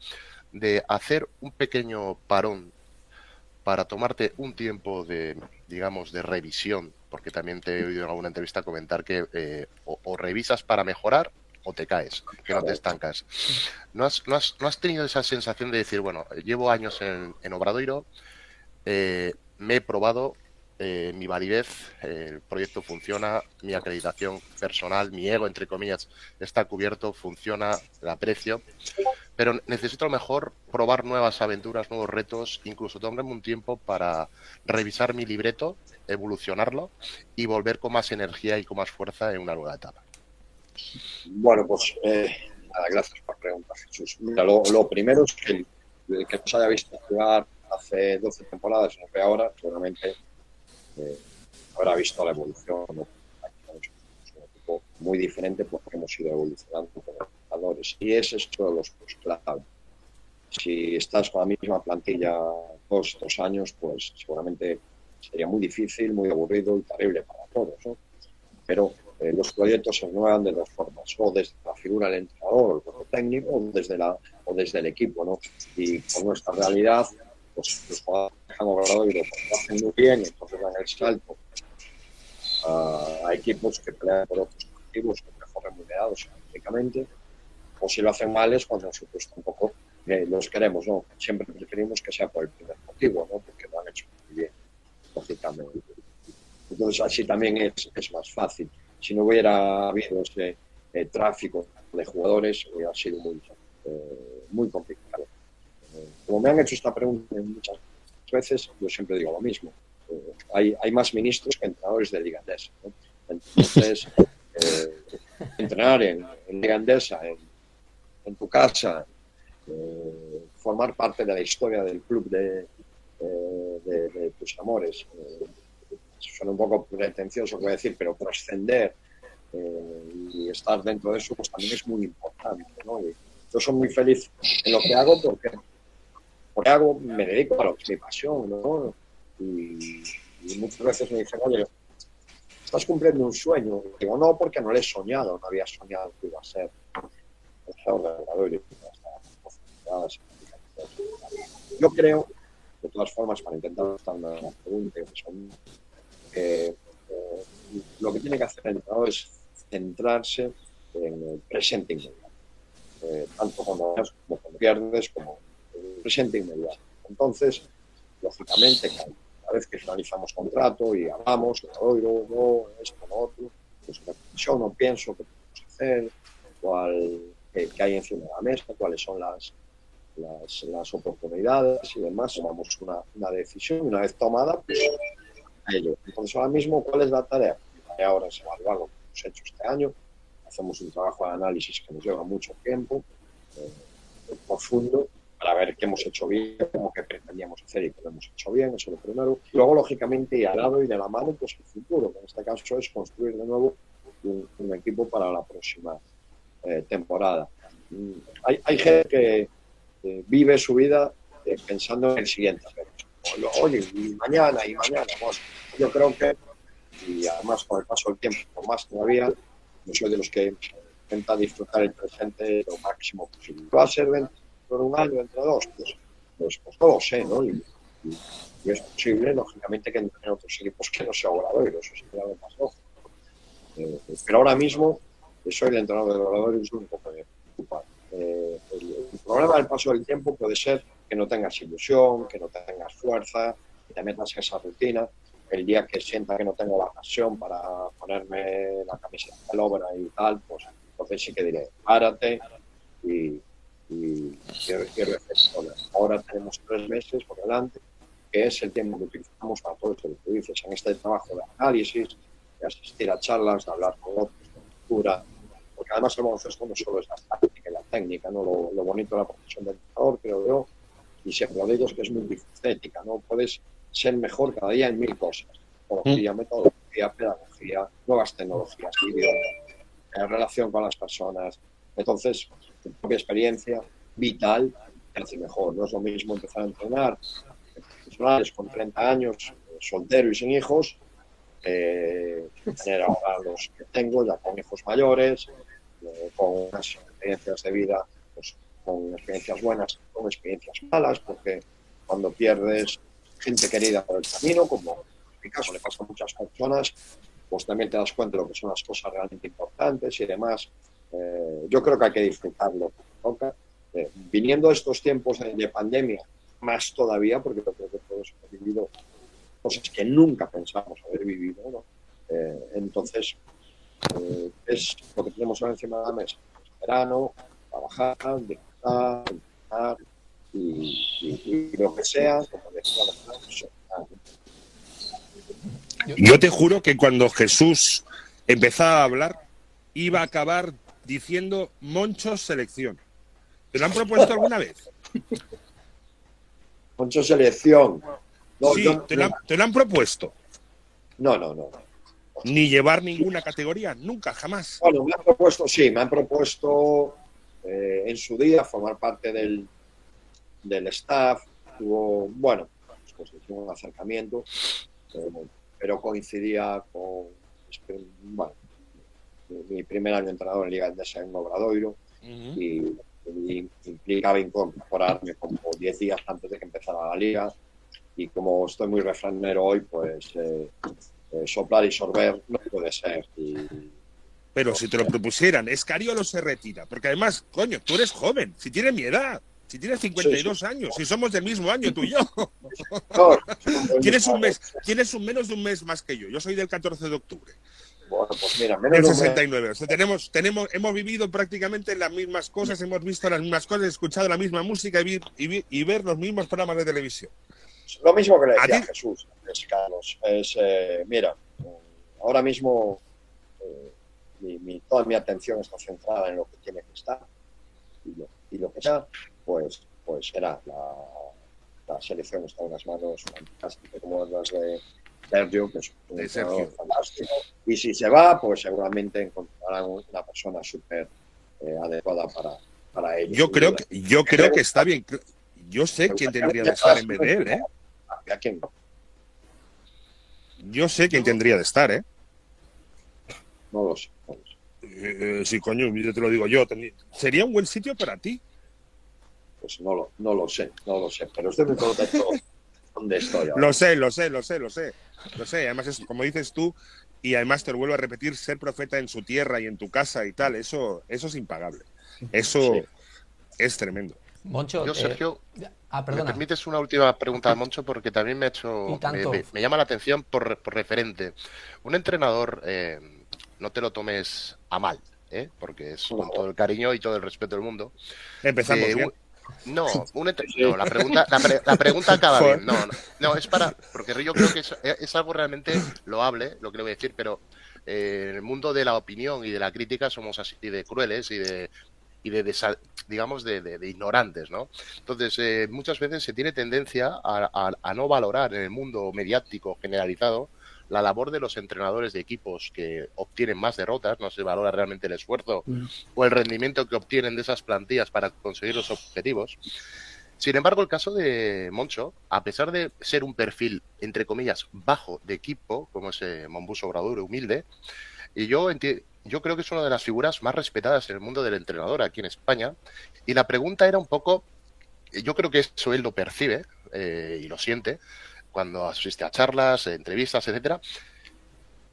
de hacer un pequeño parón para tomarte un tiempo de, digamos, de revisión? Porque también te he oído en alguna entrevista comentar que eh, o revisas para mejorar o te caes, que no te estancas. ¿No has, no has, no has tenido esa sensación de decir, bueno, llevo años en, en Obradoiro, eh, me he probado, eh, mi validez, el proyecto funciona, mi acreditación personal, mi ego, entre comillas, está cubierto, funciona, el aprecio, pero necesito a lo mejor probar nuevas aventuras, nuevos retos, incluso tomarme un tiempo para revisar mi libreto, evolucionarlo y volver con más energía y con más fuerza en una nueva etapa. Bueno, pues eh, nada, gracias por preguntar, Jesús. Lo, primero es que que haya visto jugar hace 12 temporadas y no ve ahora, seguramente eh, habrá visto la evolución. Es un equipo muy diferente porque hemos ido evolucionando como jugadores. Y es uno de los clave. Si estás con la misma plantilla dos, dos años, pues seguramente sería muy difícil, muy aburrido y terrible para todos. Pero eh, los proyectos se renuevan de dos formas, o desde la figura del entrenador o el técnico, o desde, la, o desde el equipo. ¿no? Y con nuestra realidad, pues los jugadores han obrado y lo hacen muy bien, entonces dan el salto a, equipos que pelean por otros objetivos, que mejor remunerados económicamente, o si lo hacen mal es cuando nosotros tampoco eh, los queremos, ¿no? Siempre preferimos que sea por el primer motivo, ¿no? Porque lo han hecho muy bien, lógicamente. Entonces así también es, es más fácil si no hubiera habido ese eh, tráfico de jugadores, hubiera sido muy, eh, muy complicado. Eh, como me han hecho esta pregunta muchas veces, yo siempre digo lo mismo. hay, hay más ministros que entrenadores de Liga Andesa. Entonces, entrenar en, en Liga en, tu casa, formar parte de la historia del club de, de tus amores, suena un poco pretencioso voy a decir, pero trascender eh, y estar dentro de eso pues también es muy importante. ¿no? yo soy muy feliz en lo que hago porque, porque hago, me dedico a lo que es mi pasión. ¿no? Y, muchas veces me dicen, oye, estás cumpliendo un sueño. digo, no, porque no lo he soñado, no había soñado que iba a ser Yo creo, de todas formas, para intentar estar una pregunta, que eh, lo que tiene que hacer el entrenador es centrarse en el presente inmediato, eh, tanto cuando ganas como cuando pierdes, como presente inmediato. Entonces, lógicamente, cada vez que finalizamos contrato y hablamos, oigo, no, esto, lo otro, pues yo no pienso qué podemos hacer, cuál, qué, hay encima de la mesa, cuáles son las, las, las oportunidades y demás, tomamos una, una decisión, una vez tomada, pues ello. Entonces, ahora mismo, ¿cuál es la tarea? La tarea ahora es evaluar lo que hemos hecho este año. Hacemos un trabajo de análisis que nos lleva mucho tiempo, eh, profundo, para ver qué hemos hecho bien, cómo que pretendíamos hacer y qué hemos hecho bien, eso es lo primero. Luego, lógicamente, y al lado y de la mano, pues el futuro, que en este caso es construir de nuevo un, equipo para la próxima eh, temporada. Hay, hay, gente que vive su vida eh, pensando en el siguiente oye, y mañana, y mañana. yo creo que, y además con el paso del tiempo, más todavía, yo soy de los que intenta disfrutar el presente lo máximo posible. ¿Va a ser dentro de un año, entre dos? Pues, pues, pues no lo sé, ¿no? Y, y es posible, lógicamente, que entren otros equipos que no sea Obradoiro, eso sería lo más lógico. Eh, pero ahora mismo soy el entrenador de Obradoiro y es lo único que me preocupa. Eh, el, el, problema del paso del tiempo puede ser que no tengas ilusión, que no tengas fuerza, que te metas en esa rutina. El día que sienta que no tengo la pasión para ponerme la camiseta del obra y tal, pues entonces sí que diré, párate y, y, y, y reflexiona. Ahora tenemos tres meses por delante, que es el tiempo que utilizamos para todo esto que tú dices, en este trabajo de análisis, de asistir a charlas, de hablar con otros, de lectura, porque además el baloncesto no solo es la táctica y la técnica, ¿no? lo, lo bonito de la profesión del entrenador, creo yo, y siempre lo de ellos que es muy multifacética, ¿no? Puedes ser mejor cada día en mil cosas. Tecnología, metodología, pedagogía, nuevas tecnologías, idioma, en relación con las personas. Entonces, tu propia experiencia vital te hace mejor. No es lo mismo empezar a entrenar profesionales con 30 años, soltero y sin hijos, eh, tener ahora los que tengo, ya con hijos mayores, eh, con unas experiencias de vida, pues, con experiencias buenas, con experiencias malas, porque cuando pierdes gente querida por el camino, como en mi caso le pasa a muchas personas, pues también te das cuenta de lo que son las cosas realmente importantes y demás. Eh, yo creo que hay que disfrutarlo. ¿no? Eh, viniendo estos tiempos de, de, pandemia, más todavía, porque yo creo que todos hemos vivido cosas que nunca pensamos haber vivido. ¿no? Eh, entonces, es lo que tenemos ahora encima de la mesa. Verano, trabajar, disfrutar, disfrutar y, y, y, lo que sea, como decía yo te juro que cuando Jesús empezaba a hablar, iba a acabar diciendo Moncho Selección. ¿Te lo han propuesto alguna vez? Moncho Selección. No, sí, yo, te, lo han, te, lo han, propuesto. No, no, no. Ni llevar ninguna categoría, nunca, jamás. Bueno, me han propuesto, sí, me han propuesto eh, en su día formar parte del, del staff. Hubo, bueno, pues hicimos un acercamiento. Eh, pero coincidía con bueno, mi primer año entrenador en Liga Endesa en Obradoiro uh -huh. y, y, implicaba incorporarme como 10 días antes de que empezara la liga y como estoy muy refranero hoy, pues eh, eh, soplar y sorber no puede ser. Y, pero si te lo propusieran, Escariolo se retira, porque además, coño, tú eres joven, si tienes mi edad, si tienes 52 sí, sí. años, si somos del mismo año tú y yo. No, tienes un mes, tienes un menos de un mes más que yo. Yo soy del 14 de octubre. Bueno, pues mira, menos del 69. O sea, tenemos, tenemos, hemos vivido prácticamente las mismas cosas, hemos visto las mismas cosas, escuchado la misma música y, y, y ver los mismos programas de televisión. Lo mismo que le decía a Jesús, es, Carlos. Es, eh, mira, ahora mismo eh, mi, mi, toda mi atención está centrada en lo que tiene que estar y lo, y lo que sea pues, pues será la, la, selección está en unas manos fantásticas como las de Sergio, que es un de Sergio. fantástico. Y si se va, pues seguramente encontrarán una persona súper eh, adecuada para, para ellos. Yo creo, que, yo creo que está bien. Yo sé quién tendría de estar en vez de él, ¿eh? ¿A quién? Yo sé quién tendría de estar, ¿eh? No lo sé. No lo sé. Eh, sí, coño, yo te lo digo yo. Sería un buen sitio para ti pues no lo, no lo sé, no lo sé, pero usted me contestó dónde estoy. Ahora. Lo sé, lo sé, lo sé, lo sé, lo sé. Además, es, como dices tú, y además te lo vuelvo a repetir, ser profeta en su tierra y en tu casa y tal, eso, eso es impagable. Eso sí. es tremendo. Moncho, yo, Sergio, eh, ah, perdona. ¿me permites una última pregunta, Moncho? Porque también me ha hecho, me, me, me, llama la atención por, por referente. Un entrenador, eh, no te lo tomes a mal, ¿eh? porque es con todo el cariño y todo el respeto del mundo. Empezamos eh, bien. No, un no, la pregunta, la, pre la pregunta acaba bien. No, no, no, es para. Porque yo creo que es, es algo realmente loable, lo que le voy a decir, pero eh, en el mundo de la opinión y de la crítica somos así de crueles y de. Y de, digamos, de, de, de, ignorantes, ¿no? Entonces, eh, muchas veces se tiene tendencia a, a, a no valorar en el mundo mediático generalizado la labor de los entrenadores de equipos que obtienen más derrotas, no se valora realmente el esfuerzo mm. o el rendimiento que obtienen de esas plantillas para conseguir los objetivos. Sin embargo, el caso de Moncho, a pesar de ser un perfil, entre comillas, bajo de equipo, como ese Mombuso Obrador humilde, y yo, yo creo que es una de las figuras más respetadas en el mundo del entrenador aquí en España, y la pregunta era un poco, yo creo que eso él lo percibe eh, y lo siente, cuando asiste a charlas, entrevistas, etcétera.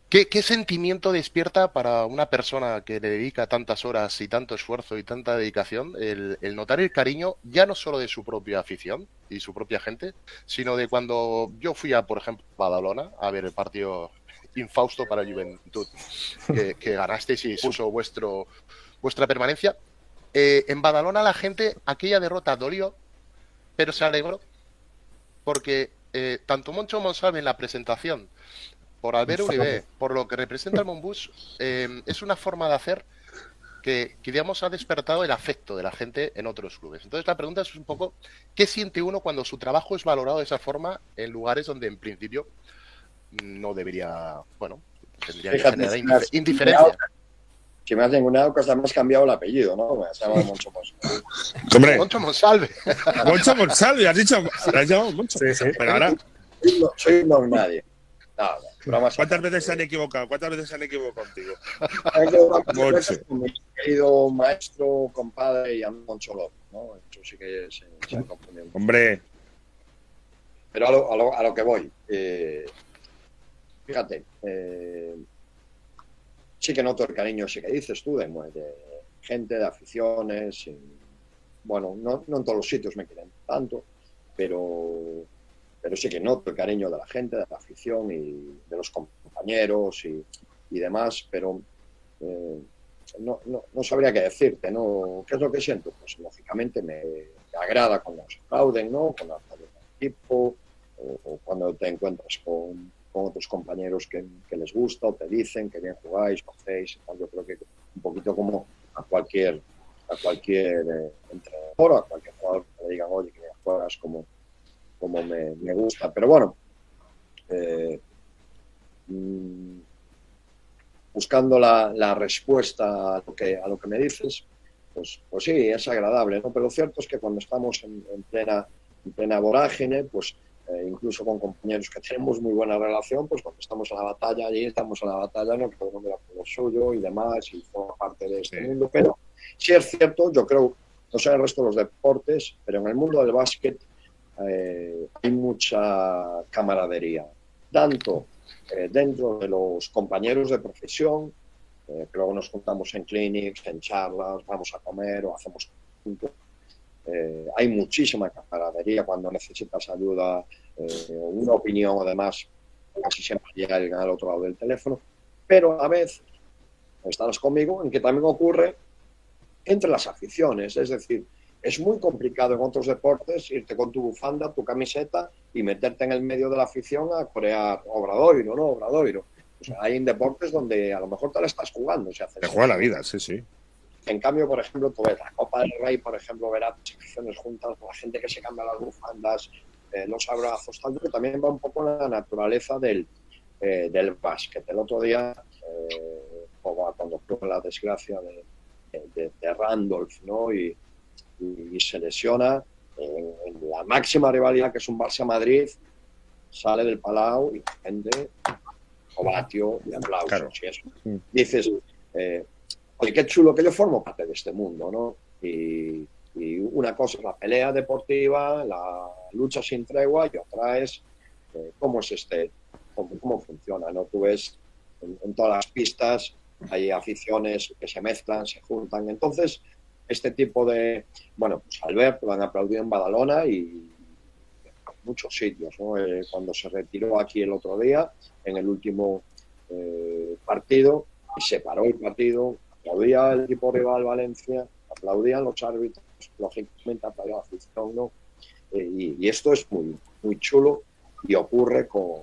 ¿Qué, ¿Qué, sentimiento despierta para una persona que le dedica tantas horas y tanto esfuerzo y tanta dedicación el, el, notar el cariño ya no solo de su propia afición y su propia gente, sino de cuando yo fui a, por ejemplo, Badalona a ver el partido infausto para Juventud, que, que ganasteis y puso vuestro, vuestra permanencia? Eh, en Badalona la gente aquella derrota dolió, pero se alegró porque eh, tanto Moncho Monsalve en la presentación por Albert Uribe, por lo que representa el Monbus, eh, es una forma de hacer que, que, digamos, ha despertado el afecto de la gente en otros clubes. Entonces, la pregunta es un poco, ¿qué siente uno cuando su trabajo es valorado de esa forma en lugares donde, en principio, no debería, bueno, tendría que generar indiferencia? Si me has ninguna cosa, me has cambiado el apellido, ¿no? Me has llamado Moncho Monsalve. Hombre, Moncho Monsalve. Moncho Monsalve, has dicho, has llamado Moncho. Sí, sí. Pero ahora, Soy un- Soy un don nadie. Bromas ¿cuántas veces se han equivocado? ¿Cuántas veces se han equivocado contigo? Moncho. con mi querido maestro, compadre y Moncho López, ¿no? Eso sí que se, se han confundido. Hombre, Pero a lo, a lo, a lo que voy. eh, fíjate, eh, sí que noto el cariño, sí que dices tú, de, de gente, de aficiones. y, bueno, no, no en todos los sitios me quieren tanto, pero, pero sí que noto el cariño de la gente, de la afición y de los compañeros y, y demás, pero eh, no, no, no sabría qué decirte, ¿no? ¿Qué es lo que siento? Pues lógicamente me, me agrada cuando se aplauden, ¿no? Con la del equipo, o, o cuando te encuentras con, con otros compañeros que, les gusta o te dicen que bien jugáis, tal. yo creo que un poquito como a cualquier a cualquier eh, entrenador o a cualquier jugador que le digan, oye, que juegas como, como me, me gusta. Pero bueno, eh, mm, buscando la, la respuesta a lo, que, a lo que me dices, pues, pues sí, es agradable, ¿no? Pero lo cierto es que cuando estamos en, en plena, en plena vorágine, pues eh, incluso con compañeros que tenemos muy buena relación, pues cuando estamos en la batalla, allí estamos en la batalla, no mundo hace lo suyo y demás, y forma parte de este Sí. mundo. Pero sí es cierto, yo creo, no sé en el resto de los deportes, pero en el mundo del básquet eh, hay mucha camaradería, tanto eh, dentro de los compañeros de profesión, eh, que luego nos juntamos en clinics, en charlas, vamos a comer o hacemos juntos. Eh, hay muchísima camaradería cuando necesitas ayuda eh, una opinión o demás, casi siempre llega alguien al otro lado del teléfono, pero a la vez estarás conmigo en que también ocurre entre las aficiones, es decir, es muy complicado en otros deportes irte con tu bufanda, tu camiseta y meterte en el medio de la afición a corear Obradoiro, ¿no? Obradoiro. O sea, hay en deportes donde a lo mejor te la estás jugando. Te juega la vida, sí, sí. En cambio, por ejemplo, tú ves la Copa del Rey, por ejemplo, verás aficiones juntas, la gente que se cambia las bufandas, eh, los abrazos, tal, que también va un poco en la naturaleza del, eh, del básquet. El otro día, eh, cuando tuvo la desgracia de, de, de Randolph, ¿no? Y, y, y se lesiona en, en la máxima rivalidad que es un Barça-Madrid, sale del Palau y la gente ovatio y aplausos Claro. y eso. Dices, eh, oye, qué chulo que yo formo parte de este mundo, ¿no? Y, una cosa es la pelea deportiva, la lucha sin tregua, y otra es eh, cómo es este, cómo, cómo funciona, ¿no? Tú ves en, todas las pistas hay aficiones que se mezclan, se juntan. Entonces, este tipo de, bueno, pues Albert lo han aplaudido en Badalona y en muchos sitios, ¿no? Eh, cuando se retiró aquí el otro día, en el último eh, partido, y se paró el partido, aplaudía el equipo rival Valencia, aplaudían los árbitros, lógicamente aplaudía la afición, ¿no? Eh, y, y esto es muy, muy chulo y ocurre con,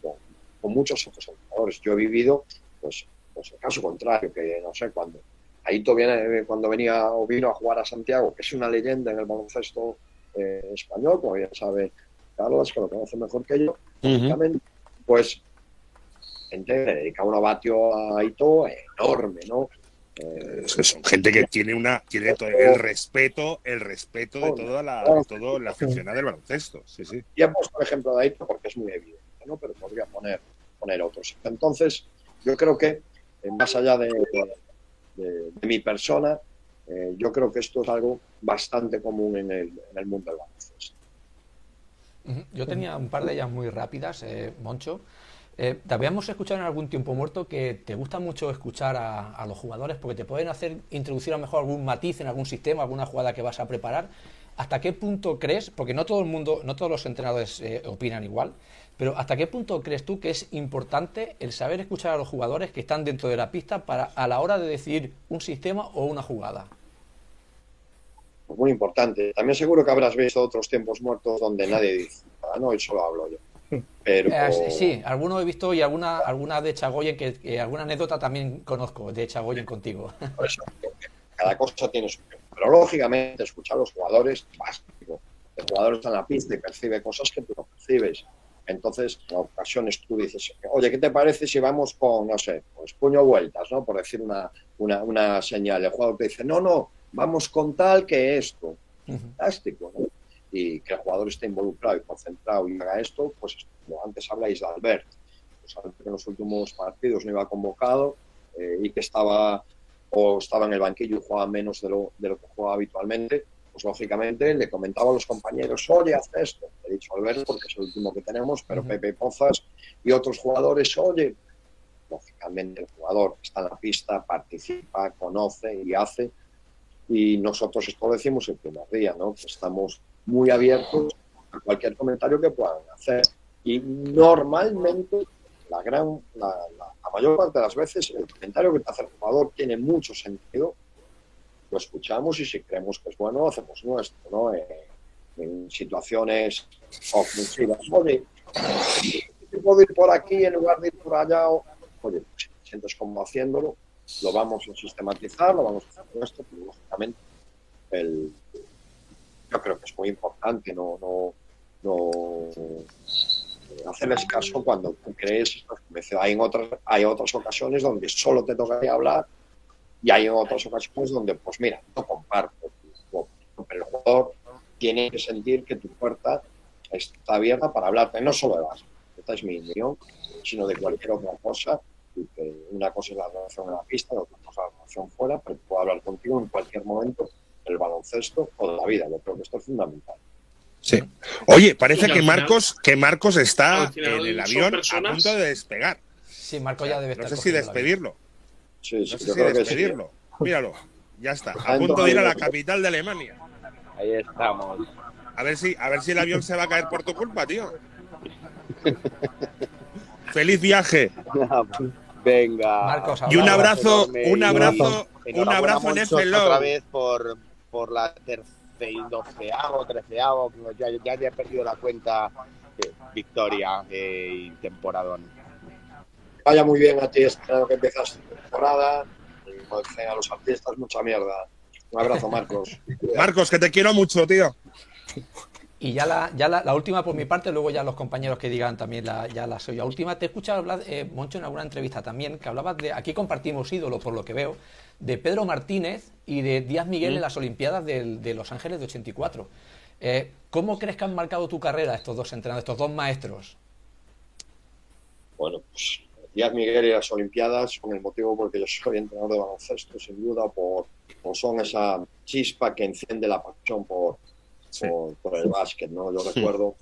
con, con muchos otros entrenadores. Yo he vivido, pues, pues el caso contrario, que no sé, cuando Aito viene, cuando venía o vino a jugar a Santiago, que es una leyenda en el baloncesto eh, español, como bien sabe Carlos, que lo conoce mejor que yo, lógicamente, pues gente le dedica un abatio a Aito enorme, ¿no? Es que son gente que tiene una tiene todo el respeto, el respeto de toda la, de todo la aficionada del baloncesto. Sí, sí. Y he puesto el ejemplo de Aito porque es muy evidente, ¿no? Pero podría poner, poner otros. Entonces, yo creo que, eh, más allá de, de- de mi persona, eh, yo creo que esto es algo bastante común en el, en el mundo del baloncesto. Yo tenía un par de ellas muy rápidas, eh, Moncho. Eh, te habíamos escuchado en algún tiempo muerto que te gusta mucho escuchar a, los jugadores porque te pueden hacer introducir a lo mejor algún matiz en algún sistema, alguna jugada que vas a preparar. ¿Hasta qué punto crees, porque no todo el mundo, no todos los entrenadores eh, opinan igual, pero ¿hasta qué punto crees tú que es importante el saber escuchar a los jugadores que están dentro de la pista para a la hora de decidir un sistema o una jugada? Muy importante. También seguro que habrás visto otros tiempos muertos donde nadie dice, no, y solo hablo yo. Pero... Eh, sí, algunos he visto y alguna, alguna de Chagoyen, que, alguna anécdota también conozco de Chagoyen contigo. Por eso, cada cosa tiene su Pero lógicamente, escuchar a los jugadores es básico. El jugador está en la pista y percibe cosas que tú no percibes. Entonces, en ocasiones tú dices, oye, ¿qué te parece si vamos con, no sé, pues puño vueltas, ¿no? Por decir una, una, una señal. El jugador te dice, no, no, vamos con tal que esto. Fantástico, ¿no? Y que el jugador esté involucrado y concentrado y haga esto, pues como antes habláis de Albert, pues que en los últimos partidos no iba convocado eh, y que estaba o estaba en el banquillo y jugaba menos de lo, de lo que jugaba habitualmente, pues lógicamente le comentaba a los compañeros, oye, haz esto. He dicho Alberto porque es el último que tenemos, pero Pepe Pozas y otros jugadores, oye, lógicamente el jugador está en la pista, participa, conoce y hace. Y nosotros esto lo decimos el primer día, ¿no? Que estamos muy abiertos a cualquier comentario que puedan hacer. Y normalmente, la, gran, la, la mayor parte de las veces, el comentario que te hace el jugador tiene mucho sentido lo escuchamos y si creemos que es bueno, hacemos nuestro, ¿no? en situaciones ofensivas. Oye, puedo ir por aquí en lugar de ir por allá, oye, pues si te sientes como haciéndolo, lo vamos a sistematizar, lo vamos a hacer nuestro, pero lógicamente el, yo creo que es muy importante no, no, no hacerles caso cuando tú crees, hay, en otras, hay otras ocasiones donde solo te tocaría hablar y hay otras ocasiones donde, pues mira, no comparto, pero el jugador tiene que sentir que tu puerta está abierta para hablarte, no solo de base, esta es mi opinión, sino de cualquier otra cosa. Y que una cosa es la relación en la pista, otra cosa es la relación fuera, pero puedo hablar contigo en cualquier momento del baloncesto o de la vida. Yo creo que esto es fundamental. Sí. Oye, parece que Marcos, que Marcos está en el avión a punto de despegar. Sí, Marcos ya debe estar. No sé si despedirlo. Sí, sí, no sé si despedirlo. Míralo, ya está. A punto de ir a la capital de Alemania. Ahí estamos. A ver si, a ver si el avión se va a caer por tu culpa, tío. Feliz viaje. Venga. y un abrazo, un abrazo, un abrazo en FLO. Otra vez por, por la tercera doceavo, treceavo, ya, ya, he perdido la cuenta. victoria eh, y temporadón vaya muy bien a ti, espero que empiezas temporada. Y como a los artistas, mucha mierda. Un abrazo, Marcos. Marcos, que te quiero mucho, tío. Y ya la, ya la, última por mi parte, luego ya los compañeros que digan también la, ya la soy. La última, te he escuchado hablar, eh, Moncho, en alguna entrevista también, que hablabas de, aquí compartimos ídolo por lo que veo, de Pedro Martínez y de Díaz Miguel en las Olimpiadas de, Los Ángeles de 84. Eh, ¿Cómo crees que han marcado tu carrera estos dos entrenadores, estos dos maestros? Bueno, pues Díaz Miguel y las Olimpiadas son el motivo por el que yo soy entrenador de baloncesto, sin duda, por, son esa chispa que enciende la pasión por, por, el básquet. ¿no? Yo recuerdo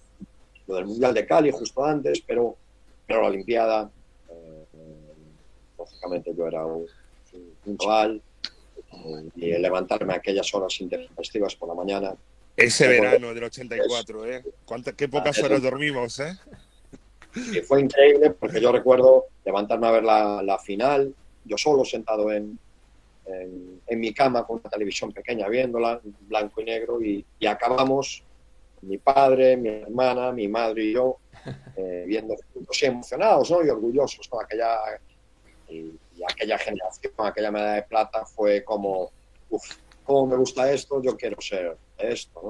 lo del Mundial de Cali justo antes, pero, pero la Olimpiada, eh, lógicamente yo era un, un y levantarme aquellas horas intempestivas por la mañana. Ese verano del 84, ¿eh? ¿Cuántas, qué pocas horas dormimos, ¿eh? Y fue increíble porque yo recuerdo levantarme a ver la, final, yo solo sentado en, en, mi cama con una televisión pequeña viéndola, blanco y negro, y, acabamos, mi padre, mi hermana, mi madre y yo, eh, viendo juntos emocionados ¿no? y orgullosos con aquella, y, aquella generación, aquella medalla de plata fue como, uff, cómo me gusta esto, yo quiero ser esto,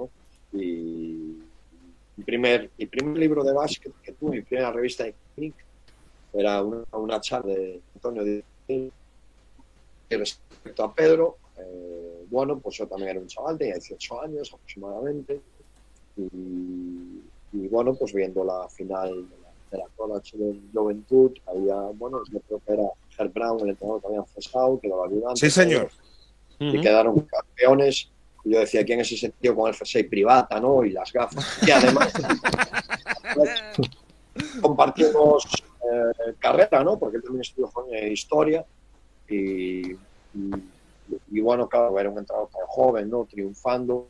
¿no? Y, mi primer, mi primer libro de básquet que tuve, mi primera revista de cómic, era una, una charla de Antonio Díaz. Y respecto a Pedro, eh, bueno, pues yo también era un chaval, tenía 18 años aproximadamente. Y, y bueno, pues viendo la final de la, College de Juventud, había, bueno, yo creo que era Herb Brown, el entrenador que habían cesado, que lo ayudando. Sí, señor. Y quedaron campeones yo decía, ¿quién es ese tío con el jersey privata, ¿no? Y las gafas. Y además compartimos eh, carrera, ¿no? Porque él también estudió historia y, y, bueno, claro, era un entrenador tan joven, ¿no? Triunfando.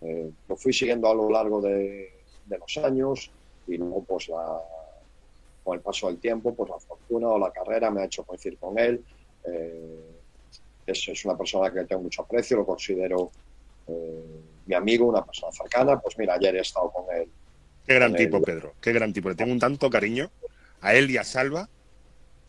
Eh, lo fui siguiendo a lo largo de, de, los años y luego, pues, la, con el paso del tiempo, pues la fortuna o la carrera me ha hecho coincidir con él. Eh, es, es, una persona que tengo mucho aprecio, lo considero eh, mi amigo, una persona cercana. Pues mira, ayer he estado con él. Qué gran tipo, él. Pedro, qué gran tipo. Le tengo un tanto cariño a él y a Salva.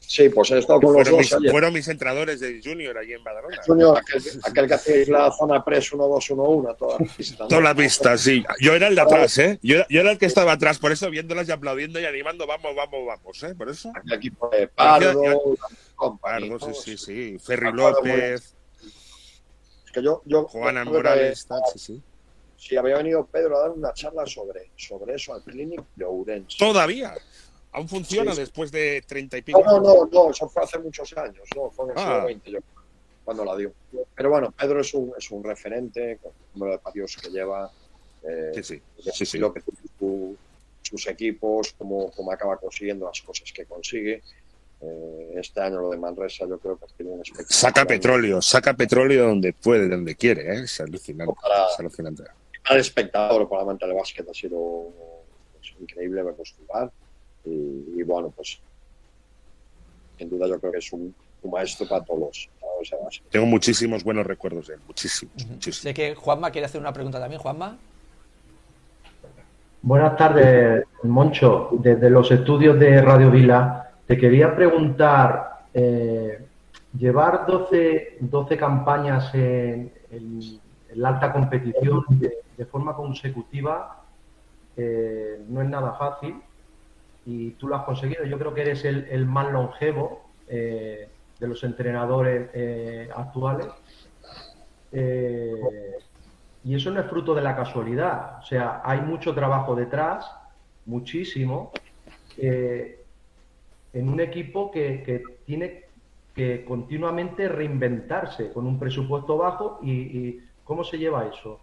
Sí, pues he estado con fueron los dos. Mis, fueron mis entrenadores de Junior allí en Badalona. Junior, aquel, aquel que hacíais la zona press 1-2-1-1, todas las pistas. ¿no? Todas las pistas, sí. Yo era el de atrás, ¿eh? Yo era, yo era, el que estaba atrás, por eso viéndolas y aplaudiendo y animando, vamos, vamos, vamos, ¿eh? Por eso. El equipo de Pardo, yo, Pardo, sí, sí, sí. Ferry López. Es que yo, yo Juana Morales, tal, sí, sí. Sí, había venido Pedro a dar una charla sobre, sobre eso al Clinic de Ourense. ¿Todavía? ¿Aún funciona sí, después de treinta y pico? No, no, no, no, eso fue hace muchos años, ¿no? Fue en el ah. siglo XX, yo, cuando la dio. Pero bueno, Pedro es un, es un referente, con el número de partidos que lleva, eh, sí, sí. Sí, sí. lo que tu, sus equipos, cómo, cómo acaba consiguiendo las cosas que consigue. Eh, este año lo de Manresa yo creo que tiene un espectáculo. Saca petróleo, saca petróleo donde puede, donde quiere, ¿eh? es alucinante. Para, es alucinante. Para el espectador para el amante del básquet ha sido pues, increíble verlos jugar. Y, y, bueno, pues sin duda yo creo que es un, un maestro para todos. Tengo muchísimos buenos recuerdos de él, muchísimos, uh -huh. muchísimos. Sé que Juanma quiere hacer una pregunta también. Juanma. Buenas tardes, Moncho. Desde los estudios de Radio Vila, te quería preguntar, eh, llevar 12, 12 campañas en, en, en, la alta competición de, de forma consecutiva eh, no es nada fácil y tú lo has conseguido. Yo creo que eres el, el más longevo eh, de los entrenadores eh, actuales. Eh, y eso no es fruto de la casualidad. O sea, hay mucho trabajo detrás, muchísimo, eh, en un equipo que, que, tiene que continuamente reinventarse con un presupuesto bajo. ¿Y, y cómo se lleva eso?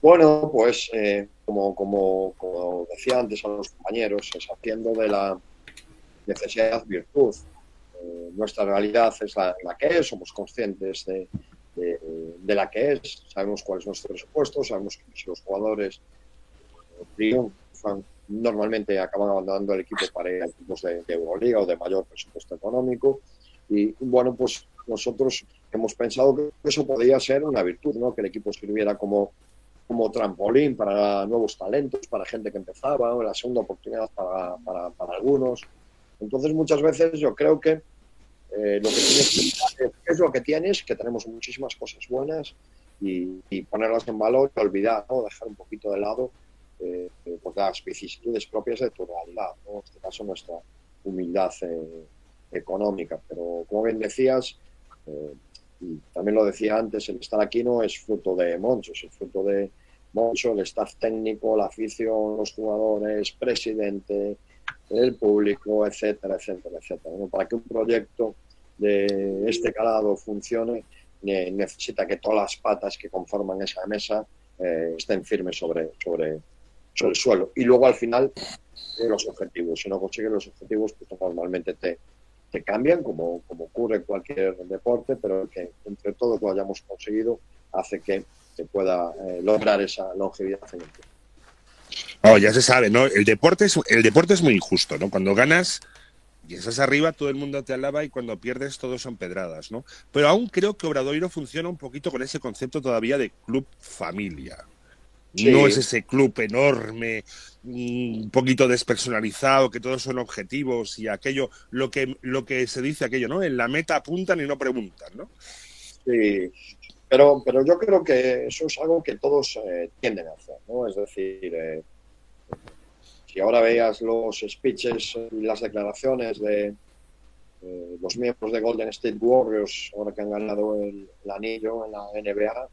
Bueno, pues eh, como, como, como, decía antes a los compañeros, es haciendo de la necesidad virtud. Eh, nuestra realidad es la, la, que es, somos conscientes de, de, de, la que es, sabemos cuál es nuestro presupuesto, sabemos que si los jugadores triunfan, normalmente acaban abandonando el equipo para ir a equipos de, de Euroliga o de mayor presupuesto económico. Y bueno, pues nosotros hemos pensado que eso podría ser una virtud, ¿no? que el equipo sirviera como como trampolín para nuevos talentos, para gente que empezaba, o la segunda oportunidad para, para, para algunos. Entonces, muchas veces yo creo que eh, lo que tienes que es, lo que tienes, que tenemos muchísimas cosas buenas y, y ponerlas en valor y olvidar, ¿no? dejar un poquito de lado eh, pues las vicisitudes propias de tu realidad, ¿no? en este caso nuestra humildad eh, económica. Pero como bien decías, eh, y también lo decía antes, el estar aquí no es fruto de Moncho, es fruto de Moncho, el staff técnico, la afición, los jugadores, presidente, el público, etcétera, etcétera, etcétera. Para que un proyecto de este calado funcione, necesita que todas las patas que conforman esa mesa eh, estén firmes sobre, sobre, sobre el suelo. Y luego al final, los objetivos. Si no consigues los objetivos, pues normalmente te, te cambian, como, como ocurre en cualquier deporte, pero que entre todos lo hayamos conseguido hace que se pueda eh, lograr esa longevidad en el tiempo. Oh, ya se sabe, ¿no? El deporte, es, el deporte es muy injusto, ¿no? Cuando ganas y estás arriba, todo el mundo te alaba y cuando pierdes, todos son pedradas, ¿no? Pero aún creo que Obradoiro funciona un poquito con ese concepto todavía de club familia. Sí. No es ese club enorme, un poquito despersonalizado, que todos son objetivos y aquello, lo que, lo que se dice aquello, ¿no? En la meta apuntan y no preguntan, ¿no? Sí, pero, pero yo creo que eso es algo que todos eh, tienden a hacer, ¿no? Es decir, eh, si ahora veas los speeches y las declaraciones de eh, los miembros de Golden State Warriors, ahora que han ganado el, el anillo en la NBA,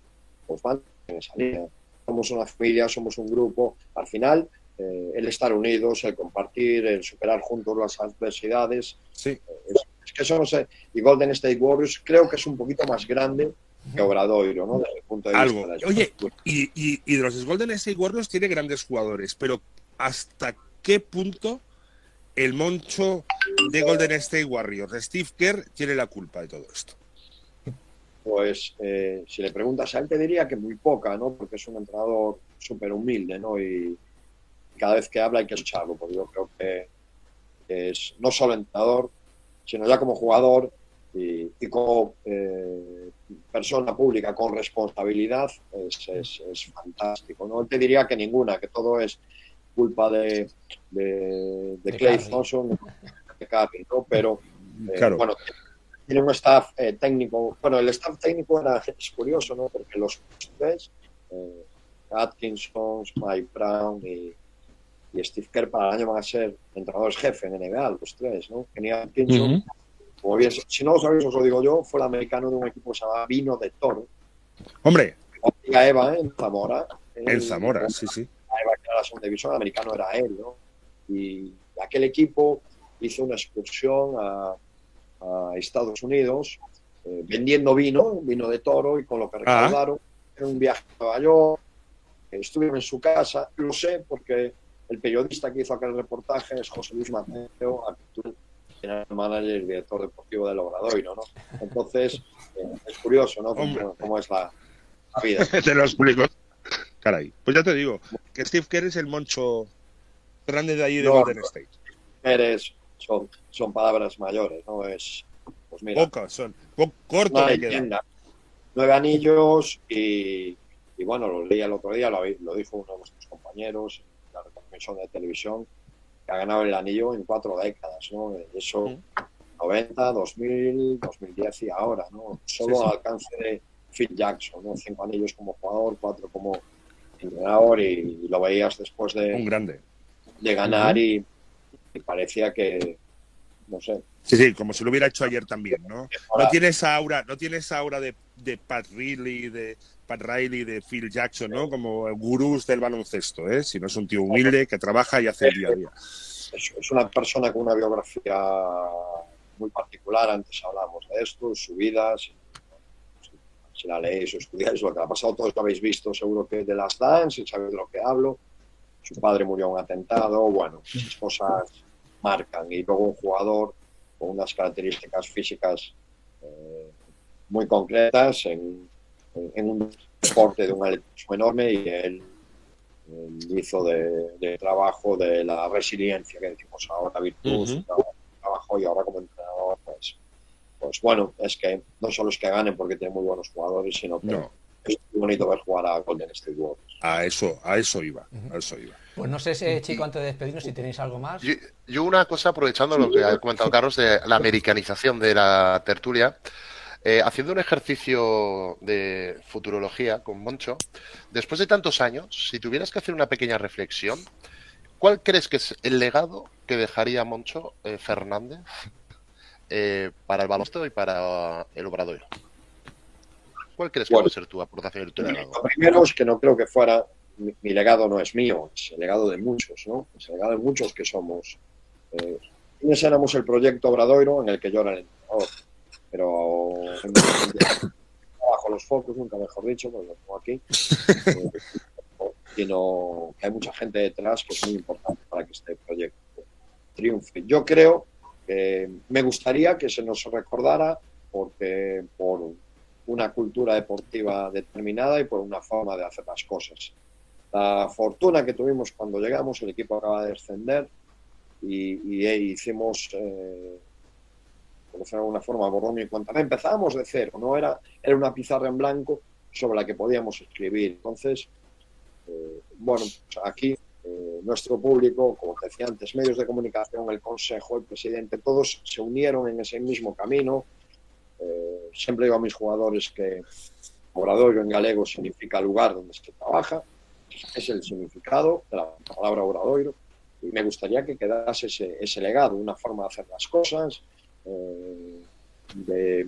pues van en esa línea somos una familia, somos un grupo. Al final, eh, el estar unidos, el compartir, el superar juntos las adversidades. Sí. Eh, es, es, que eso no sé. Y Golden State Warriors creo que es un poquito más grande que Obradoiro, ¿no? Desde el punto de vista Algo. de la Oye, y, y- y de los Golden State Warriors tiene grandes jugadores, pero ¿hasta qué punto el moncho de Golden State Warriors, Steve Kerr, tiene la culpa de todo esto? Pues eh, si le preguntas a él te diría que muy poca, ¿no? Porque es un entrenador súper humilde, ¿no? Y cada vez que habla hay que escucharlo, porque yo creo que es no solo entrenador, sino ya como jugador y, y como eh, persona pública con responsabilidad es, es- es fantástico, ¿no? Te diría que ninguna, que todo es culpa de, de, de De Clay Curry. Thompson, de Curry, ¿no? Pero eh, Claro. bueno, tiene un staff eh, técnico. Bueno, el staff técnico era, es curioso, ¿no? Porque los tres, eh, Atkinson, Mike Brown y, y Steve Kerr para el año van a ser entrenadores jefe en NBA, los tres, ¿no? Kenny Atkinson, como bien, si no lo sabéis, os lo digo yo, fue el americano de un equipo que se llama Vino de Toro, Hombre, Liga Eva ¿eh? en Zamora. en Zamora, sí, sí. Eva, que era la segunda división, el americano era él, ¿no? Y aquel equipo hizo una excursión a, a Estados Unidos eh, vendiendo vino, vino de toro, y con lo que Ah. recaudaron, era un viaje a Nueva York, estuvieron en su casa, lo sé porque el periodista que hizo aquel reportaje es José Luis Mateo, general manager y director deportivo del Obradoiro, ¿no? Entonces, eh, es curioso, ¿no? Cómo, cómo es la, la vida. Te lo explico. Caray, pues ya te digo, que Steve Kerr es el moncho grande de ahí de No, Golden. State. eres, son, son palabras mayores, ¿no? Es, pues mira, Pocas son. Po- corto me queda. Nueve anillos y, y bueno, lo leí el otro día, lo, dijo uno de vuestros compañeros en la retransmisión de televisión, que ha ganado el anillo en cuatro décadas, ¿no? Eso, 90, 2000, 2010 y ahora, ¿no? Solo Sí, sí. al alcance de Phil Jackson, ¿no? Cinco anillos como jugador, cuatro como entrenador y, y lo veías después de, Un grande. de ganar y, y parecía que, no sé, Sí, sí, como si lo hubiera hecho ayer también, ¿no? No tiene esa aura, no tiene esa aura de, de Pat Riley, de Pat Riley, de Phil Jackson, ¿no? Como gurús del baloncesto, ¿eh? Sino es un tío humilde que trabaja y hace el día a día. es, una persona con una biografía muy particular, antes hablamos de esto, su vida, si, si la leéis o estudiáis lo que ha pasado, todos lo habéis visto seguro que de las Dance, y sabéis de lo que hablo, su padre murió en un atentado, bueno, esas cosas marcan, y luego un jugador con unas características físicas eh, muy concretas en, en- un deporte de un atletismo enorme y él él hizo de, de trabajo de la resiliencia que decimos ahora, virtud, su Ujú. trabajo, trabajo y ahora como entrenador, pues, pues bueno, es que no solo es que ganen porque tienen muy buenos jugadores, sino que No, es muy bonito ver jugar a Golden State Warriors. a eso, a eso iba, a eso iba. Pues no sé, si, chico, antes de despedirnos, si tenéis algo más. Yo, yo una cosa, aprovechando lo que ha comentado Carlos de la americanización de la tertulia, eh, haciendo un ejercicio de futurología con Moncho, después de tantos años, si tuvieras que hacer una pequeña reflexión, ¿cuál crees que es el legado que dejaría Moncho eh, Fernández eh, para el baloncesto y para el Obradoiro? ¿Cuál crees que Bueno. puede ser tu aportación y tu legado? Lo primero es que no creo que fuera, mi, mi legado no es mío, es el legado de muchos, ¿no? Es el legado de muchos que somos. Eh, ¿Quiénes éramos el proyecto Obradoiro en el que yo era el entrenador? Pero bajo los focos, nunca mejor dicho, pues lo tengo aquí. Eh, sino que hay mucha gente detrás que es muy importante para que este proyecto triunfe. Yo creo que me gustaría que se nos recordara porque por una cultura deportiva determinada y por una forma de hacer las cosas. La fortuna que tuvimos cuando llegamos, el equipo acaba de descender y, y, e hicimos, eh, por decirlo de alguna forma, borrón y cuenta. Empezábamos de cero, no era, era una pizarra en blanco sobre la que podíamos escribir. Entonces, eh, bueno, pues aquí eh, nuestro público, como te decía antes, medios de comunicación, el consejo, el presidente, todos se unieron en ese mismo camino. Eh, siempre digo a mis jugadores que obradoiro en galego significa lugar donde se trabaja, es el significado de la palabra obradoiro, y me gustaría que quedase ese, ese legado, una forma de hacer las cosas, eh, de,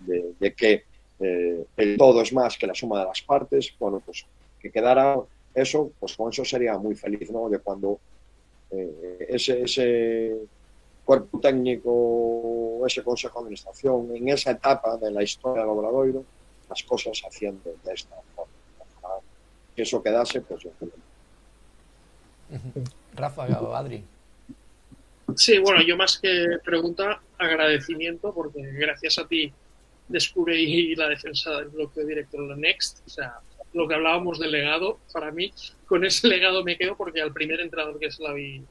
de, que eh, el todo es más que la suma de las partes, bueno, pues que quedara eso, pues con eso sería muy feliz, ¿no? De cuando eh, ese, ese cuerpo técnico, ese consejo de administración, en esa etapa de la historia del Obradoiro, las cosas haciendo de esta forma. Que eso quedase, pues yo creo. Rafa, Adri. Sí, bueno, yo más que pregunta, agradecimiento, porque gracias a ti descubrí la defensa del bloque directo de la Next. O sea, lo que hablábamos del legado, para mí, con ese legado me quedo porque al primer entrenador que se la vi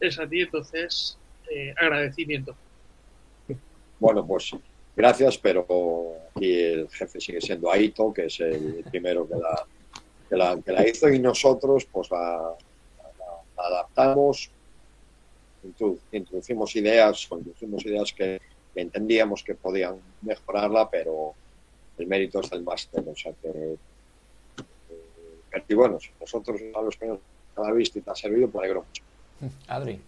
es a ti, entonces, eh, agradecimiento. Bueno, pues gracias, pero y el jefe sigue siendo Aito, que es el primero que la, que la, que la hizo, y nosotros pues la, la adaptamos, introducimos ideas, introducimos ideas que, entendíamos que podían mejorarla, pero el mérito es del máster, o sea que eh, y bueno, si nosotros a los que nos ha visto y te ha servido, pues alegro mucho. Adri.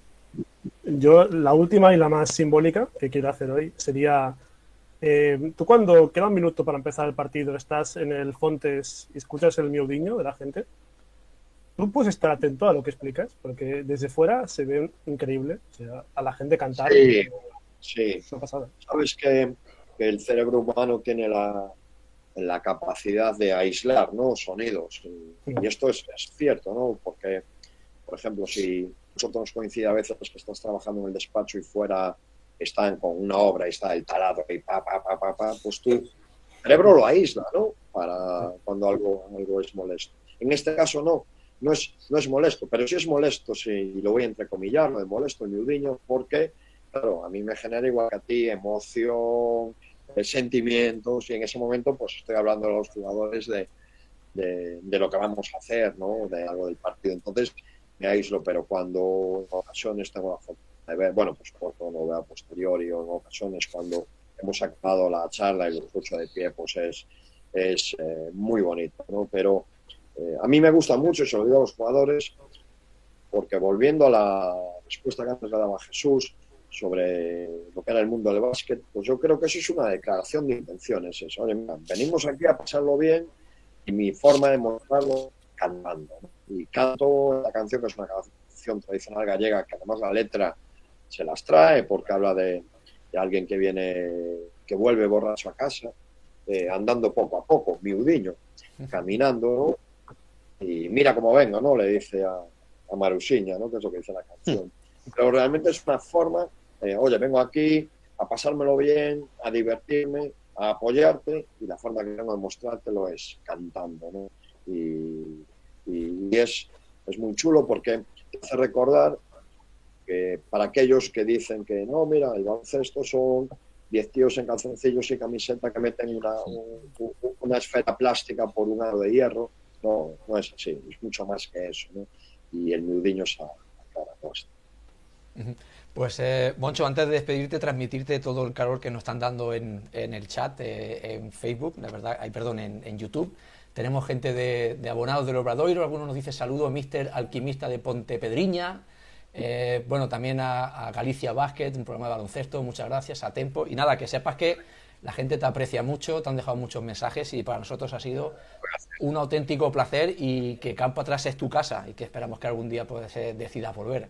Yo, la última y la más simbólica que quiero hacer hoy sería, eh, tú cuando queda un minuto para empezar el partido, estás en el Fontes y escuchas el miaudiño de la gente, tú puedes estar atento a lo que explicas, porque desde fuera se ve increíble, o sea, a la gente cantar. Sí, sí. Sabes que, el cerebro humano tiene la, la capacidad de aislar ¿no? sonidos. Y, esto es, cierto, ¿no? Porque, por ejemplo, si nosotros nos coincide a veces que estás trabajando en el despacho y fuera están con una obra y está el talado y pa, pa, pa, pa, pa pues tu cerebro lo aísla, ¿no? Para cuando algo, algo es molesto. En este caso no no es, no es molesto, pero sí es molesto, si lo voy a entrecomillar, lo de molesto el miudiño, porque, claro, a mí me genera igual que a ti emoción, eh, sentimientos, y en ese momento pues estoy hablando de los jugadores de, de, lo que vamos a hacer, ¿no? De algo del partido. Entonces me aíslo, pero cuando en ocasiones tengo la fortuna de ver, bueno, pues por lo veo a posteriori en ocasiones cuando hemos acabado la charla y lo escucho de pie, pues es, es eh, muy bonito, ¿no? Pero eh, a mí me gusta mucho, y se lo digo a los jugadores, porque volviendo a la respuesta que antes le daba Jesús sobre lo que era el mundo del básquet, pues yo creo que eso es una declaración de intenciones. venimos aquí a pasarlo bien y mi forma de mostrarlo cantando. Y canto la canción que es una canción tradicional gallega, que además la letra se las trae porque habla de, alguien que viene, que vuelve borracho a casa, eh, andando poco a poco, miudiño, caminando, y mira cómo vengo, ¿no? Le dice a, a Marusiña, ¿no? Que es lo que dice la canción. Pero realmente es una forma, eh, oye, vengo aquí a pasármelo bien, a divertirme, a apoyarte, y la forma que vengo a mostrártelo es cantando, ¿no? Y, y, es, es muy chulo porque te hace recordar que para aquellos que dicen que no, mira, el baloncesto son 10 tíos en calzoncillos y camiseta que meten una, una esfera plástica por un aro de hierro, no, no es así, es mucho más que eso. ¿no? Y el nudiño está cara puesta. Pues, eh, Moncho, antes de despedirte, transmitirte todo el calor que nos están dando en, en el chat, eh, en Facebook, la verdad, ay, perdón, en, en, YouTube. Tenemos gente de, de abonados del Obradoiro, algunos nos dice saludos, Mister Alquimista de Ponte Pedriña. Eh, bueno, también a, a, Galicia Basket, un programa de baloncesto, muchas gracias, a Tempo. Y nada, que sepas que la gente te aprecia mucho, te han dejado muchos mensajes y para nosotros ha sido un auténtico placer y que Campo Atrás es tu casa y que esperamos que algún día pues, decidas volver.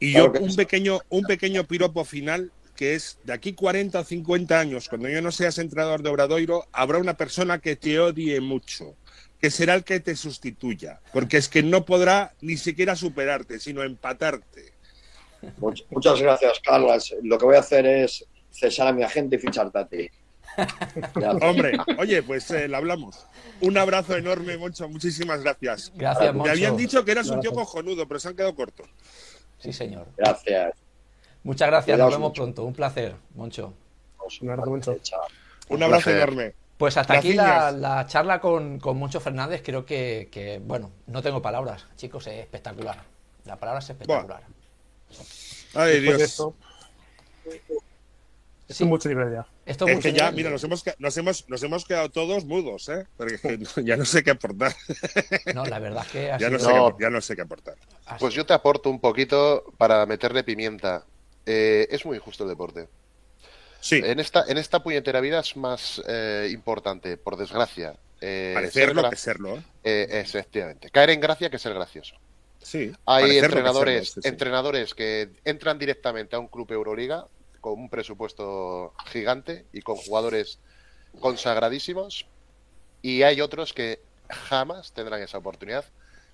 Y yo un pequeño, un pequeño piropo final que es de aquí 40 o 50 años, cuando yo no seas entrenador de Obradoiro, habrá una persona que te odie mucho, que será el que te sustituya, porque es que no podrá ni siquiera superarte, sino empatarte. Muchas gracias, Carlos. Lo que voy a hacer es cesar a mi agente y ficharte a ti. Hombre, oye, pues eh, le hablamos. Un abrazo enorme, Moncho. Muchísimas gracias. Gracias, Moncho. Me habían dicho que eras un tío cojonudo, pero se han quedado cortos. Sí, señor. Gracias. Muchas gracias. Nos vemos pronto. Un placer, Moncho. Un abrazo, Moncho. Un abrazo enorme. Pues hasta aquí la, charla con, con, Moncho Fernández. Creo que, bueno, no tengo palabras, chicos, es espectacular. La palabra es espectacular. Ay, Dios. Esto es mucha. Esto es, que ya, mira, nos hemos, nos, hemos, nos hemos quedado todos mudos, ¿eh? Porque ya no sé qué aportar. No, la verdad es que. ya, no sé qué, ya no sé qué aportar. Pues yo te aporto un poquito para meterle pimienta. Eh, es muy injusto el deporte. Sí. En esta, en esta puñetera vida es más eh, importante, por desgracia. Eh, Parecerlo que serlo. Eh, efectivamente. Caer en gracia que ser gracioso. Sí. Hay entrenadores, entrenadores que entran directamente a un club Euroliga con un presupuesto gigante y con jugadores consagradísimos y hay otros que jamás tendrán esa oportunidad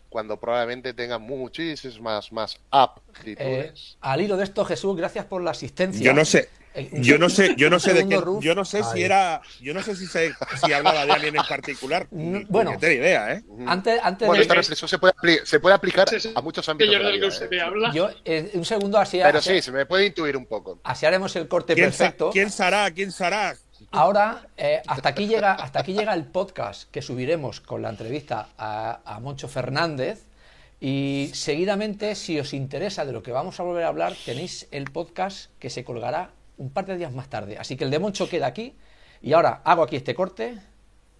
cuando probablemente tengan muchísimas más aptitudes. Eh, al hilo de esto, Jesús, gracias por la asistencia. Yo no sé, yo no sé, yo no sé de qué, yo no sé si era, yo no sé si se, si hablaba de alguien en particular. Bueno. no tengo idea, ¿eh? Antes, antes Bueno, de esta reflexión se puede, apli- se puede aplicar a muchos ámbitos de del que vida, usted ¿eh? habla. yo, eh, un segundo así, Pero así, sí, se me puede intuir un poco. así haremos el corte ¿Quién, sa- perfecto. ¿Quién será? ¿Quién será? Ahora, eh, hasta aquí llega, hasta aquí llega el podcast que subiremos con la entrevista a, a Moncho Fernández. Y seguidamente, si os interesa de lo que vamos a volver a hablar, tenéis el podcast que se colgará un par de días más tarde. Así que el de Moncho queda aquí. Y ahora hago aquí este corte